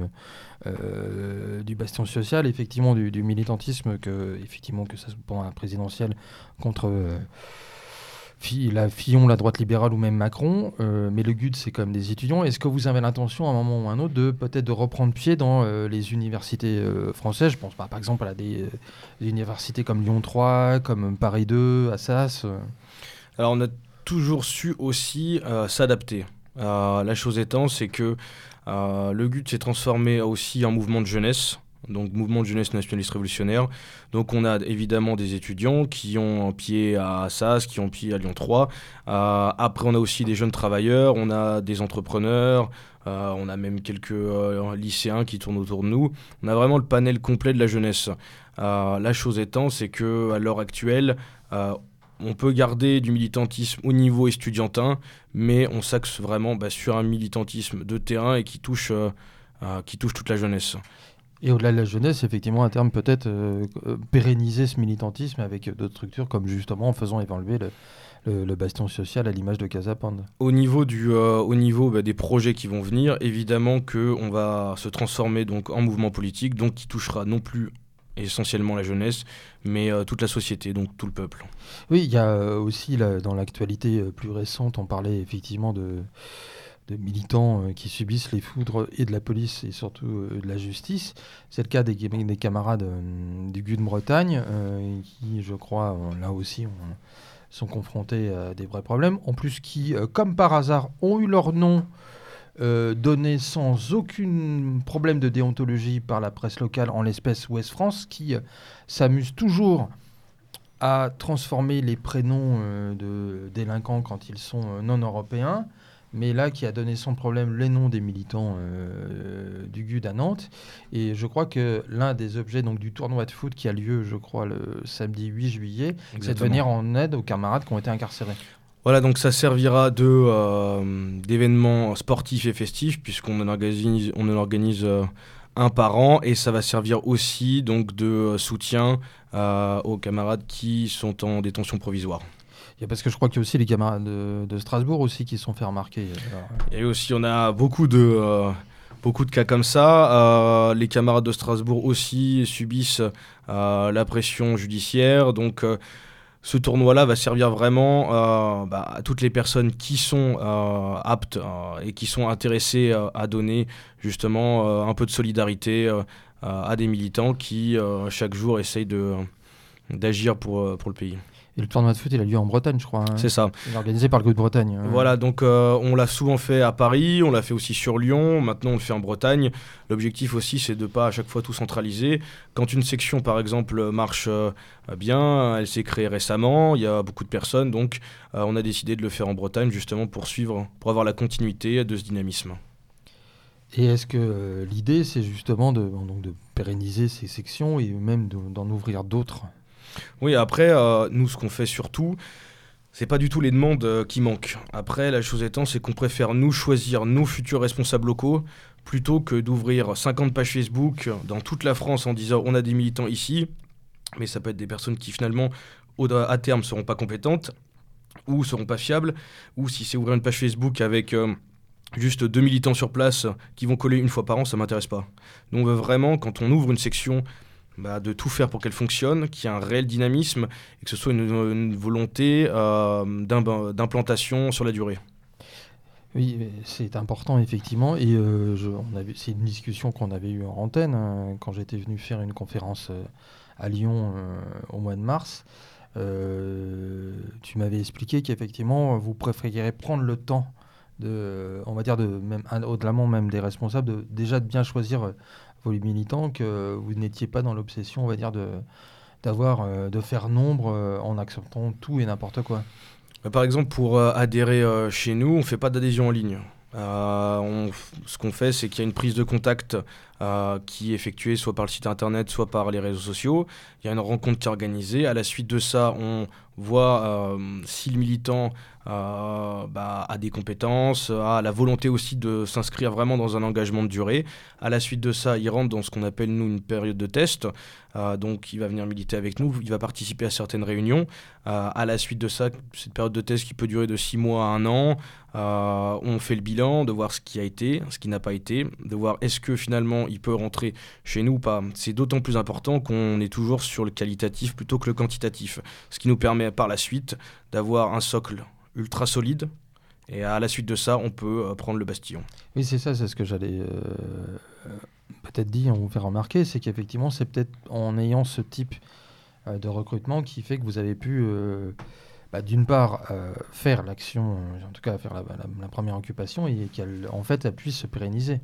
euh, du bastion social, effectivement, du, militantisme, que, effectivement, que ça pendant la présidentielle contre. Euh, la Fillon, la droite libérale ou même Macron, euh, mais le GUD, c'est même des étudiants. Est-ce que vous avez l'intention, à un moment ou à un autre, de peut-être de reprendre pied dans euh, les universités euh, françaises? Je pense par exemple à des, universités comme Lyon 3, comme Paris 2, Assas. Alors on a toujours su aussi s'adapter. la chose étant, c'est que le GUD s'est transformé aussi en mouvement de jeunesse donc mouvement de jeunesse nationaliste révolutionnaire. Donc on a évidemment des étudiants qui ont un pied à Assas, qui ont un pied à Lyon 3. Euh, après on a aussi des jeunes travailleurs, on a des entrepreneurs, euh, on a même quelques euh, lycéens qui tournent autour de nous. On a vraiment le panel complet de la jeunesse. la chose étant, c'est que à l'heure actuelle, on peut garder du militantisme au niveau estudiantin, mais on s'axe vraiment bah, sur un militantisme de terrain et qui touche, qui touche toute la jeunesse. Et au-delà de la jeunesse, effectivement, à terme, peut-être euh, euh, pérenniser ce militantisme avec d'autres structures, comme justement en faisant évoluer le, bastion social à l'image de Casapand. Au niveau, du, euh, au niveau bah, des projets qui vont venir, évidemment qu'on va se transformer donc, en mouvement politique, donc qui touchera non plus essentiellement la jeunesse, mais toute la société, donc tout le peuple. Oui, il y a aussi dans l'actualité plus récente, on parlait effectivement de de militants euh, qui subissent les foudres et de la police et surtout euh, de la justice. C'est le cas des, des camarades euh, du GUD de Bretagne qui, je crois, là aussi, sont confrontés à des vrais problèmes. En plus, qui, comme par hasard, ont eu leur nom donné sans aucun problème de déontologie par la presse locale, en l'espèce Ouest France, qui s'amuse toujours à transformer les prénoms de délinquants quand ils sont non européens mais là qui a donné sans problème les noms des militants euh, du GUD à Nantes. Et je crois que l'un des objets donc, du tournoi de foot qui a lieu, je crois, le samedi 8 juillet, c'est de venir en aide aux camarades qui ont été incarcérés. Voilà, donc ça servira de euh, d'événements sportifs et festifs puisqu'on en organise, on en organise euh, un par an et ça va servir aussi donc de soutien aux camarades qui sont en détention provisoire parce que je crois qu'il y a aussi les camarades de, Strasbourg aussi qui se sont fait remarquer. Et aussi, on a beaucoup de, euh, beaucoup de cas comme ça. Euh, les camarades de Strasbourg aussi subissent euh, la pression judiciaire. Donc, ce tournoi-là va servir vraiment bah, à toutes les personnes qui sont aptes et qui sont intéressées à donner justement un peu de solidarité à des militants qui, chaque jour, essayent d'agir pour, pour le pays. Et le tournoi de foot, il a lieu en Bretagne, je crois. Hein. C'est ça. Il est organisé par le Coup de Bretagne. Voilà, donc euh, on l'a souvent fait à Paris, on l'a fait aussi sur Lyon, maintenant on le fait en Bretagne. L'objectif aussi, c'est de ne pas à chaque fois tout centraliser. Quand une section, par exemple, marche euh, bien, elle s'est créée récemment, il y a beaucoup de personnes, donc euh, on a décidé de le faire en Bretagne justement pour suivre, pour avoir la continuité de ce dynamisme. Et est-ce que l'idée, c'est justement de, donc de pérenniser ces sections et même d'en ouvrir d'autres? Oui, après, euh, nous, ce qu'on fait surtout, c'est pas du tout les demandes euh, qui manquent. Après, la chose étant, c'est qu'on préfère nous choisir nos futurs responsables locaux plutôt que d'ouvrir 50 pages Facebook dans toute la France en disant on a des militants ici, mais ça peut être des personnes qui finalement, à terme, seront pas compétentes ou seront pas fiables, ou si c'est ouvrir une page Facebook avec euh, juste deux militants sur place qui vont coller une fois par an, ça m'intéresse pas. Nous, on veut vraiment, quand on ouvre une section bah, de tout faire pour qu'elle fonctionne, qu'il y ait un réel dynamisme et que ce soit une, volonté euh, d'implantation sur la durée. Oui, c'est important effectivement. Et euh, c'est une discussion qu'on avait eue en antenne hein, quand j'étais venu faire une conférence euh, à Lyon au mois de mars. tu m'avais expliqué qu'effectivement, vous préfériez prendre le temps on va dire, au-delà même des responsables, de, déjà de bien choisir vos militants que vous n'étiez pas dans l'obsession, on va dire, de, d'avoir, euh, de faire nombre euh, en acceptant tout et n'importe quoi. Bah, par exemple, pour euh, adhérer chez nous, on ne fait pas d'adhésion en ligne. ce qu'on fait, c'est qu'il y a une prise de contact qui est effectuée soit par le site internet, soit par les réseaux sociaux. Il y a une rencontre qui est organisée. À la suite de ça, on voit si le militant euh, bah, à des compétences, à la volonté aussi de s'inscrire vraiment dans un engagement de durée. À la suite de ça, il rentre dans ce qu'on appelle nous une période de test. Euh, donc il va venir militer avec nous, il va participer à certaines réunions. Euh, à la suite de ça, cette période de test qui peut durer de 6 mois à 1 an, on fait le bilan de voir ce qui a été, ce qui n'a pas été, de voir est-ce que finalement il peut rentrer chez nous ou pas. C'est d'autant plus important qu'on est toujours sur le qualitatif plutôt que le quantitatif, ce qui nous permet par la suite d'avoir un socle ultra solide. Et à la suite de ça, on peut euh, prendre le Bastillon. Oui, c'est ça, c'est ce que j'allais euh, peut-être dire, on vous fait remarquer, c'est qu'effectivement, c'est peut-être en ayant ce type euh, de recrutement qui fait que vous avez pu, bah, d'une part, faire l'action, en tout cas faire la, la première occupation, et qu'elle, en fait, elle puisse se pérenniser.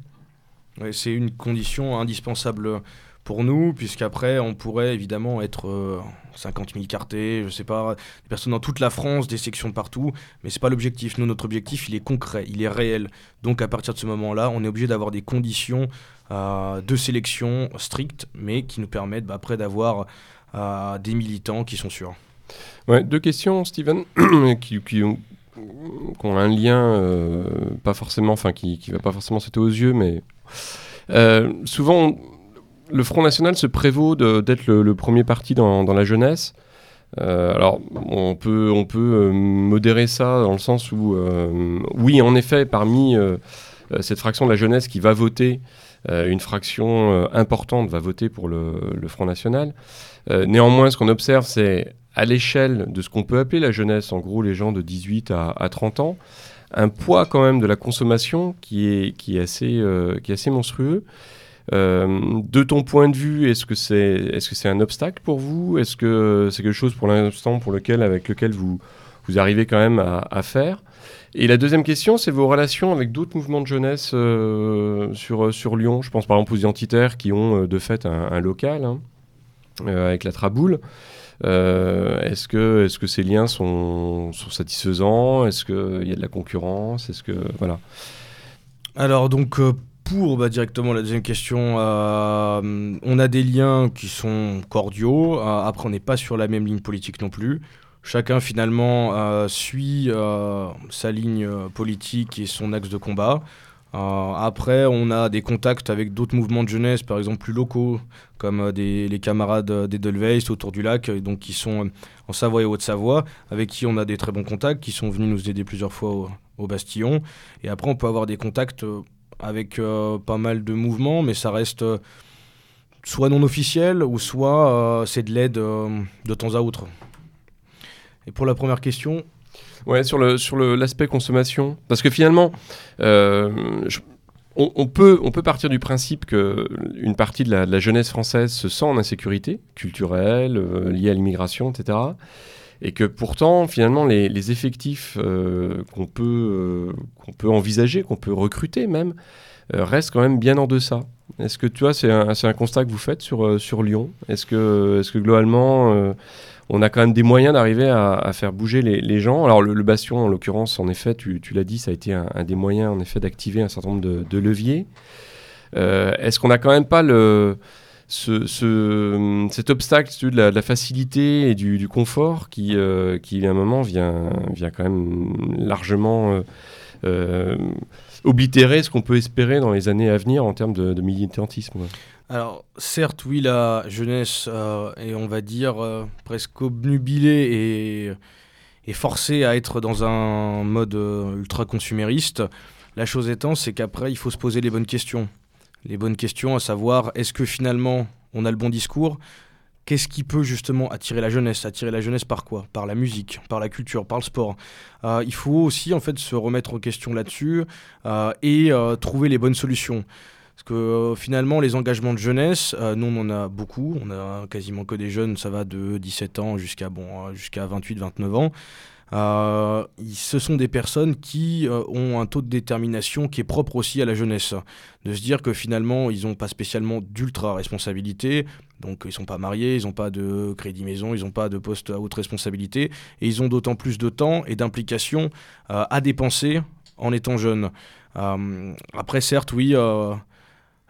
Oui, c'est une condition indispensable pour nous, puisqu'après, on pourrait évidemment être 50 000 cartés, je sais pas, des personnes dans toute la France, des sections partout, mais c'est pas l'objectif. Nous, notre objectif, il est concret, il est réel. Donc, à partir de ce moment-là, on est obligé d'avoir des conditions euh, de sélection strictes, mais qui nous permettent bah, après d'avoir euh, des militants qui sont sûrs. Ouais, deux questions, Steven, *clears throat* qui, ont, un lien, euh, pas forcément, enfin, qui, qui va pas forcément sauter aux yeux, mais souvent le Front National se prévaut d'être le, premier parti dans, la jeunesse. Euh, alors, on peut, euh, modérer ça dans le sens où, euh, oui, en effet, parmi cette fraction de la jeunesse qui va voter, une fraction importante va voter pour le, Front National. néanmoins, ce qu'on observe, c'est à l'échelle de ce qu'on peut appeler la jeunesse, en gros les gens de 18 à, à 30 ans, un poids quand même de la consommation qui est assez monstrueux. Euh, de ton point de vue, est-ce que c'est est -ce c'est un obstacle pour vous? Est-ce que c'est quelque chose pour l'instant pour lequel, avec lequel vous, arrivez quand même à, faire? Et la deuxième question, c'est vos relations avec d'autres mouvements de jeunesse euh, sur, Lyon. Je pense par exemple aux identitaires qui ont euh, de fait un, local hein, avec la Traboule. est-ce que, est que ces liens sont, sont satisfaisants? Est-ce qu'il y a de la concurrence? Est-ce que voilà. Alors donc pour bah, directement la deuxième question, euh, on a des liens qui sont cordiaux. Euh, après, on n'est pas sur la même ligne politique non plus. Chacun finalement euh, suit sa ligne politique et son axe de combat. après, on a des contacts avec d'autres mouvements de jeunesse, par exemple plus locaux, comme les camarades d'Edelweiss autour du lac, donc qui sont en Savoie et Haute-Savoie, avec qui on a des très bons contacts, qui sont venus nous aider plusieurs fois au, au Bastillon. Et après, on peut avoir des contacts avec euh, pas mal de mouvements, mais ça reste euh, soit non officiel ou soit euh, c'est de l'aide de temps à autre. Et pour la première question Ouais, sur l'aspect sur le, consommation. Parce que finalement, on, peut, on peut partir du principe qu'une partie de la, jeunesse française se sent en insécurité culturelle, liée à l'immigration, etc et que pourtant, finalement, les, effectifs euh, qu'on peut, euh, peut envisager, qu'on peut recruter même, euh, restent quand même bien en deçà. Est-ce que tu vois, c'est un, un, constat que vous faites sur, sur Lyon? Est-ce que, est que globalement, on a quand même des moyens d'arriver à, faire bouger les, gens? Alors le, Bastion, en l'occurrence, en effet, tu, tu l'as dit, ça a été un, des moyens, en effet, d'activer un certain nombre de, de leviers. Est-ce qu'on n'a quand même pas le ce, cet obstacle de la, facilité et du, confort qui, euh, qui, à un moment, vient, vient quand même largement euh, euh, oblitérer ce qu'on peut espérer dans les années à venir en termes de, militantisme. Alors, certes, oui, la jeunesse est, on va dire, presque obnubilée et, et forcée à être dans un mode ultra consumériste. La chose étant, c'est qu'après, il faut se poser les bonnes questions les bonnes questions, à savoir est-ce que finalement on a le bon discours? Qu'est-ce qui peut justement attirer la jeunesse? Attirer la jeunesse par quoi? Par la musique, par la culture, par le sport. Euh, il faut aussi en fait se remettre en question là-dessus euh, et euh, trouver les bonnes solutions. Parce que finalement, les engagements de jeunesse, nous on en a beaucoup, on a quasiment que des jeunes, ça va de 17 ans jusqu'à bon, jusqu'à 28-29 ans. Euh, ce sont des personnes qui euh, ont un taux de détermination qui est propre aussi à la jeunesse. De se dire que finalement, ils n'ont pas spécialement d'ultra responsabilité, donc ils ne sont pas mariés, ils n'ont pas de crédit maison, ils n'ont pas de poste à haute responsabilité, et ils ont d'autant plus de temps et d'implication euh, à dépenser en étant jeunes. après, certes, oui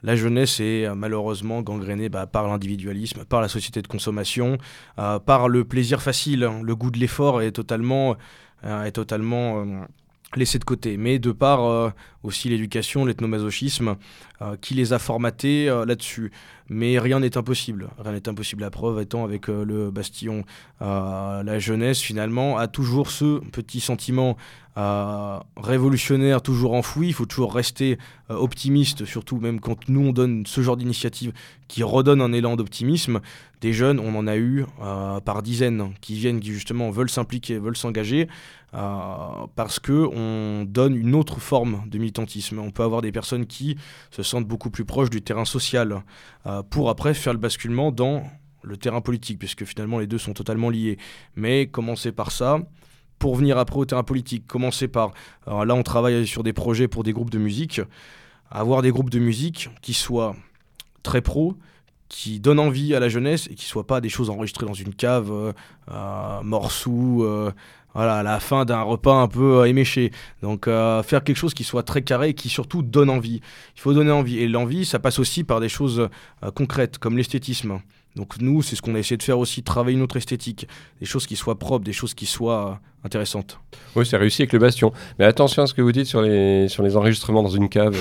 la jeunesse est euh, malheureusement gangrénée bah, par l'individualisme, par la société de consommation, euh, par le plaisir facile. Le goût de l'effort est totalement est totalement laissé de côté. Mais de par euh, aussi l'éducation, l'ethnomasochisme, euh, qui les a formatés euh, là-dessus. Mais rien n'est impossible. Rien n'est impossible. La preuve étant avec le Bastillon. la jeunesse, finalement, a toujours ce petit sentiment révolutionnaire, toujours enfoui. Il faut toujours rester optimiste, surtout même quand nous, on donne ce genre d'initiative qui redonne un élan d'optimisme. Des jeunes, on en a eu par dizaines qui viennent, qui justement veulent s'impliquer, veulent s'engager. Euh, parce que on donne une autre forme de militantisme. On peut avoir des personnes qui se sentent beaucoup plus proches du terrain social euh, pour après faire le basculement dans le terrain politique, puisque finalement les deux sont totalement liés. Mais commencer par ça, pour venir après au terrain politique, commencer par... là, on travaille sur des projets pour des groupes de musique. Avoir des groupes de musique qui soient très pro, qui donnent envie à la jeunesse et qui ne soient pas des choses enregistrées dans une cave, euh morceaux, voilà, la fin d'un repas un peu euh, éméché. Donc euh, faire quelque chose qui soit très carré et qui surtout donne envie. Il faut donner envie. Et l'envie, ça passe aussi par des choses euh, concrètes, comme l'esthétisme. Donc nous, c'est ce qu'on a essayé de faire aussi, travailler notre esthétique. Des choses qui soient propres, des choses qui soient intéressantes. Oui, c'est réussi avec le bastion. Mais attention à ce que vous dites sur les, sur les enregistrements dans une cave.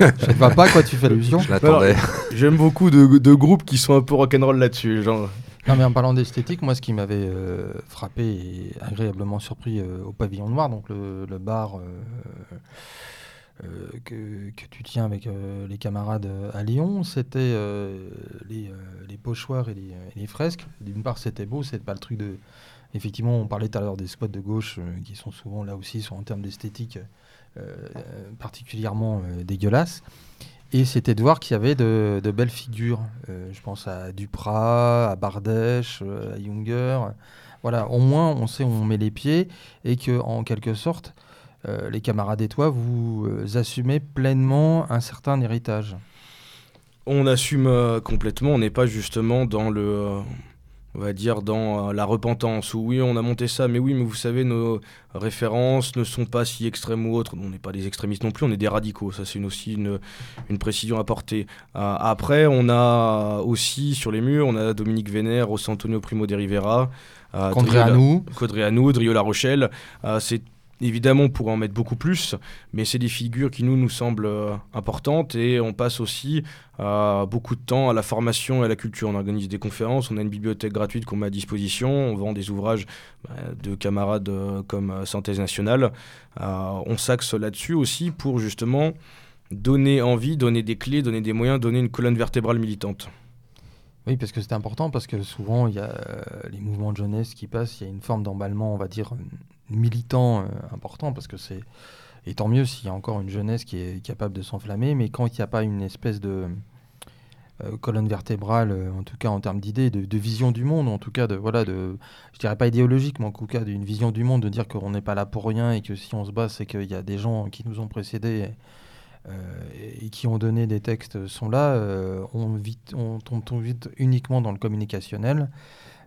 Je ne vois pas à quoi tu fais allusion. Je l'attendais. J'aime beaucoup de, de, groupes qui sont un peu rock'n'roll là-dessus. Genre, non, mais en parlant d'esthétique, moi, ce qui m'avait euh, frappé et agréablement surpris euh, au Pavillon Noir, donc le, bar euh, que, tu tiens avec les camarades à Lyon, c'était les, pochoirs et les, fresques. D'une part, c'était beau, c'est pas le truc de. Effectivement, on parlait tout à l'heure des squats de gauche qui sont souvent là aussi, sont en termes d'esthétique particulièrement dégueulasses. Et c'était de voir qu'il y avait de, belles figures. Euh, je pense à Duprat, à Bardèche, euh, à Junger. Voilà, au moins on sait où on met les pieds et que en quelque sorte, euh, les camarades et toi, vous assumez pleinement un certain héritage. On assume complètement, on n'est pas justement dans le on va dire, dans euh, la repentance, où oui, on a monté ça, mais oui, mais vous savez, nos références ne sont pas si extrêmes ou autres. On n'est pas des extrémistes non plus, on est des radicaux. Ça, c'est aussi une, une, précision à porter. Euh, après, on a aussi sur les murs, on a Dominique Vénère, José Antonio Primo de Rivera, euh, Codréanou, Codréanou, Drio La Rochelle. c'est Évidemment, on pourrait en mettre beaucoup plus, mais c'est des figures qui nous, nous semblent euh, importantes et on passe aussi euh, beaucoup de temps à la formation et à la culture. On organise des conférences, on a une bibliothèque gratuite qu'on met à disposition, on vend des ouvrages bah, de camarades euh, comme Synthèse Nationale. on s'axe là-dessus aussi pour justement donner envie, donner des clés, donner des moyens, donner une colonne vertébrale militante. Oui, parce que c'est important, parce que souvent, il y a les mouvements de jeunesse qui passent, il y a une forme d'emballement, on va dire, militant euh, important parce que c'est et tant mieux s'il y a encore une jeunesse qui est capable de s'enflammer, mais quand il n'y a pas une espèce de euh, colonne vertébrale, euh, en tout cas en termes d'idées, de, vision du monde, en tout cas de voilà de, je dirais pas idéologique, mais en tout cas d'une vision du monde, de dire qu'on n'est pas là pour rien et que si on se bat, c'est qu'il y a des gens qui nous ont précédés. et qui ont donné des textes sont là, on, vite, on tombe vite uniquement dans le communicationnel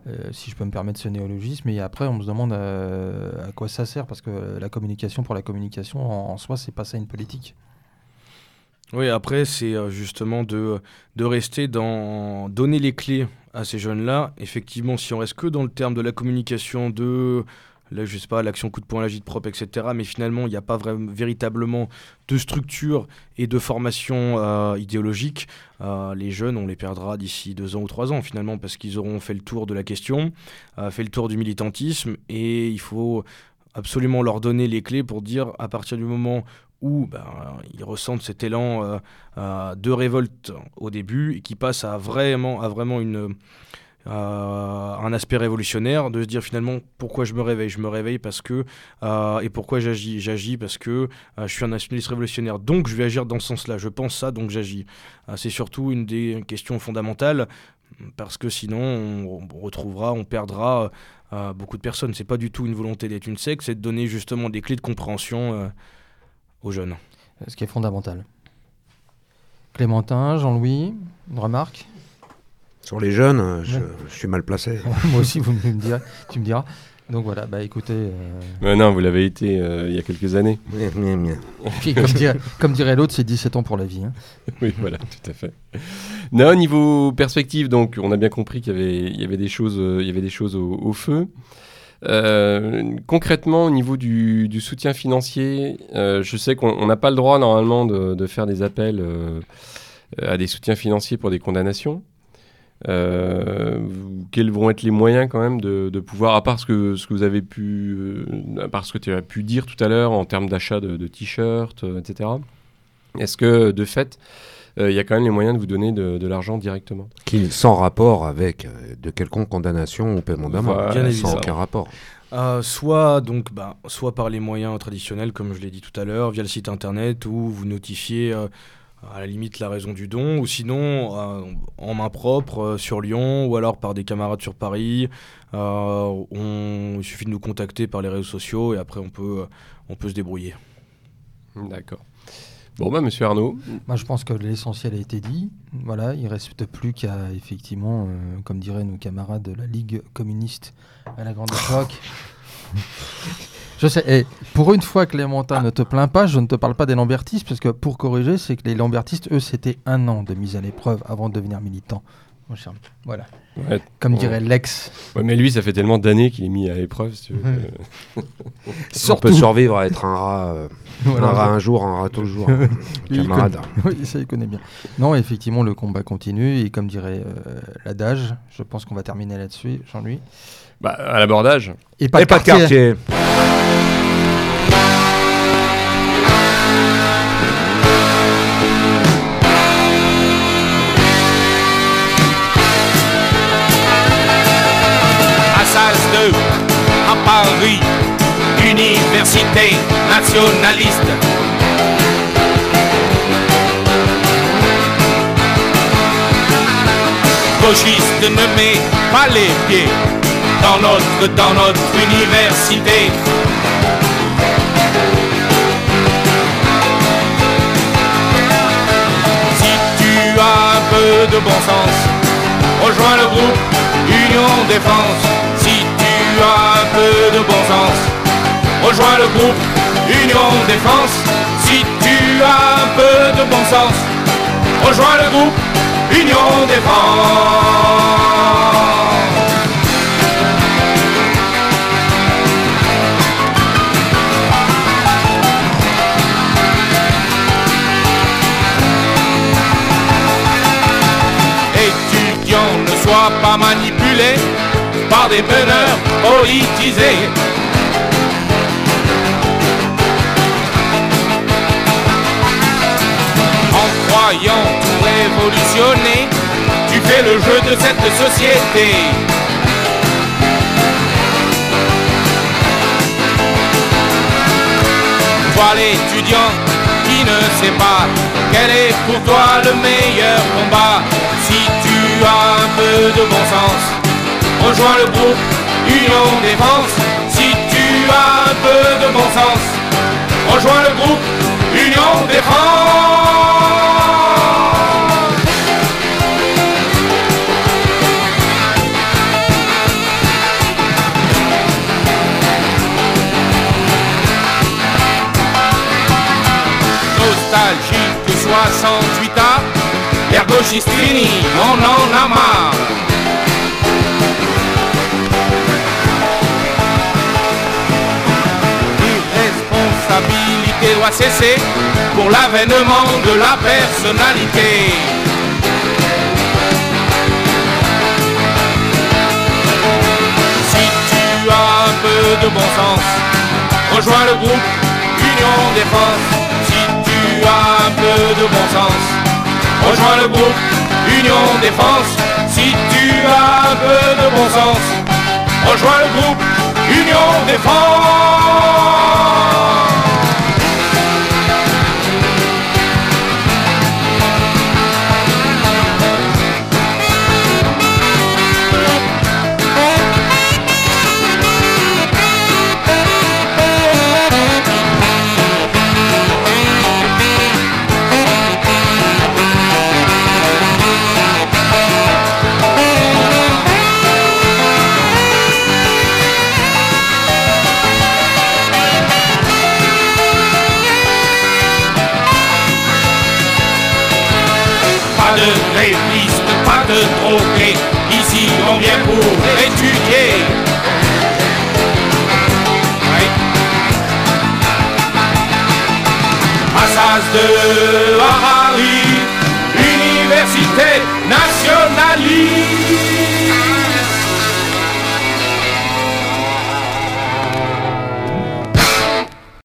euh, si je peux me permettre ce néologisme. Et après, on se demande euh, à quoi ça sert, parce que la communication pour la communication, en, soi, c'est pas ça une politique. Oui, après, c'est euh, justement de, de rester dans. donner les clés à ces jeunes-là. Effectivement, si on reste que dans le terme de la communication, de là, je sais pas, l'action coup de poing, l'agite propre, etc. Mais finalement, il n'y a pas vraiment, véritablement de structure et de formation euh, idéologique. Euh, les jeunes, on les perdra d'ici deux ans ou trois ans, finalement, parce qu'ils auront fait le tour de la question, euh, fait le tour du militantisme, et il faut absolument leur donner les clés pour dire, à partir du moment où ben, ils ressentent cet élan de révolte au début, et qui passe à vraiment, à vraiment une un aspect révolutionnaire, de se dire finalement pourquoi je me réveille. Je me réveille parce que. Euh, et pourquoi j'agis J'agis parce que euh, je suis un nationaliste révolutionnaire. Donc je vais agir dans ce sens-là. Je pense ça, donc j'agis. c'est surtout une des questions fondamentales parce que sinon on, retrouvera, on perdra beaucoup de personnes. C'est pas du tout une volonté d'être une secte, c'est de donner justement des clés de compréhension aux jeunes. Ce qui est fondamental. Clémentin, Jean-Louis, une remarque? Sur les jeunes, je, suis mal placé. *laughs* Moi aussi, vous me direz, tu me diras. Donc voilà, bah écoutez. Euh... non, vous l'avez été euh, il y a quelques années. comme, dirait, l'autre, c'est 17 ans pour la vie. Hein. *laughs* oui, voilà, tout à fait. Non, au niveau perspective, donc on a bien compris qu'il y avait, il y avait des choses, euh, il y avait des choses au, feu. Euh, concrètement, au niveau du, du soutien financier, euh, je sais qu'on n'a pas le droit normalement de, de faire des appels euh, à des soutiens financiers pour des condamnations. Euh, quels vont être les moyens quand même de, de pouvoir, à part ce que, ce que vous avez pu, euh, à part ce que tu as pu dire tout à l'heure en termes d'achat de, de t-shirts, euh, etc. Est-ce que de fait, euh, il y a quand même les moyens de vous donner de, de l'argent directement? Qui, sans rapport avec euh, de quelconque condamnation ou paiement d'amende. Voilà, sans évidemment. aucun rapport. Euh, soit donc bah, soit par les moyens traditionnels comme je l'ai dit tout à l'heure via le site internet où vous notifiez euh, à la limite la raison du don ou sinon euh, en main propre euh, sur Lyon ou alors par des camarades sur Paris Euh, on, il suffit de nous contacter par les réseaux sociaux et après on peut euh, on peut se débrouiller D'accord. Bon, bah, monsieur Arnaud, Moi, je pense que l'essentiel a été dit. Voilà, il reste plus qu'à, effectivement, euh, comme diraient nos camarades de la Ligue communiste à la grande époque. *laughs* je sais, et pour une fois, Clémentin, ne te plains pas, je ne te parle pas des lambertistes, parce que pour corriger, c'est que les lambertistes, eux, c'était un an de mise à l'épreuve avant de devenir militant. Mon cher. Voilà. Ouais, Comme Ouais. dirait l'ex. ouais, mais lui, ça fait tellement d'années qu'il est mis à l'épreuve. si tu veux, Ouais. que- *laughs* On peut survivre à être un rat, euh, *laughs* Voilà. un rat un jour, un rat toujours. *laughs* Camarade. connaît- Oui, ça, il connaît bien. Non, effectivement, le combat continue. Et comme dirait euh, l'adage, je pense qu'on va terminer là-dessus, Jean-Louis. Bah, à l'abordage. Et pas Et pas de quartier. à Salle 2, à Paris, université nationaliste. Gauchiste ne met pas les pieds dans notre, université. Si tu as un peu de bon sens, rejoins le groupe Union Défense. Si tu as un peu de bon sens, rejoins le groupe Union Défense. Si tu as un peu de bon sens, rejoins le groupe Union Défense. Pas manipulés par des meneurs politisés. En croyant tout révolutionner, tu fais le jeu de cette société. Toi l'étudiant qui ne sait pas quel est pour toi le meilleur combat. Si tu as un peu de bon sens, rejoins le groupe Union Défense. Si tu as un peu de bon sens, rejoins le groupe Union Défense. Nostalgie de 60 Gistini, mon nom Nama. Irresponsabilité ou cesser pour l'avènement de la personnalité. Si tu as un peu de bon sens, rejoins le groupe Union des. Si tu as un peu de bon sens, rejoins le groupe Union Défense. Si tu as un peu de bon sens, rejoins le groupe Union Défense. Ici, on vient pour étudier. Oui. De Harari, Université nationaliste.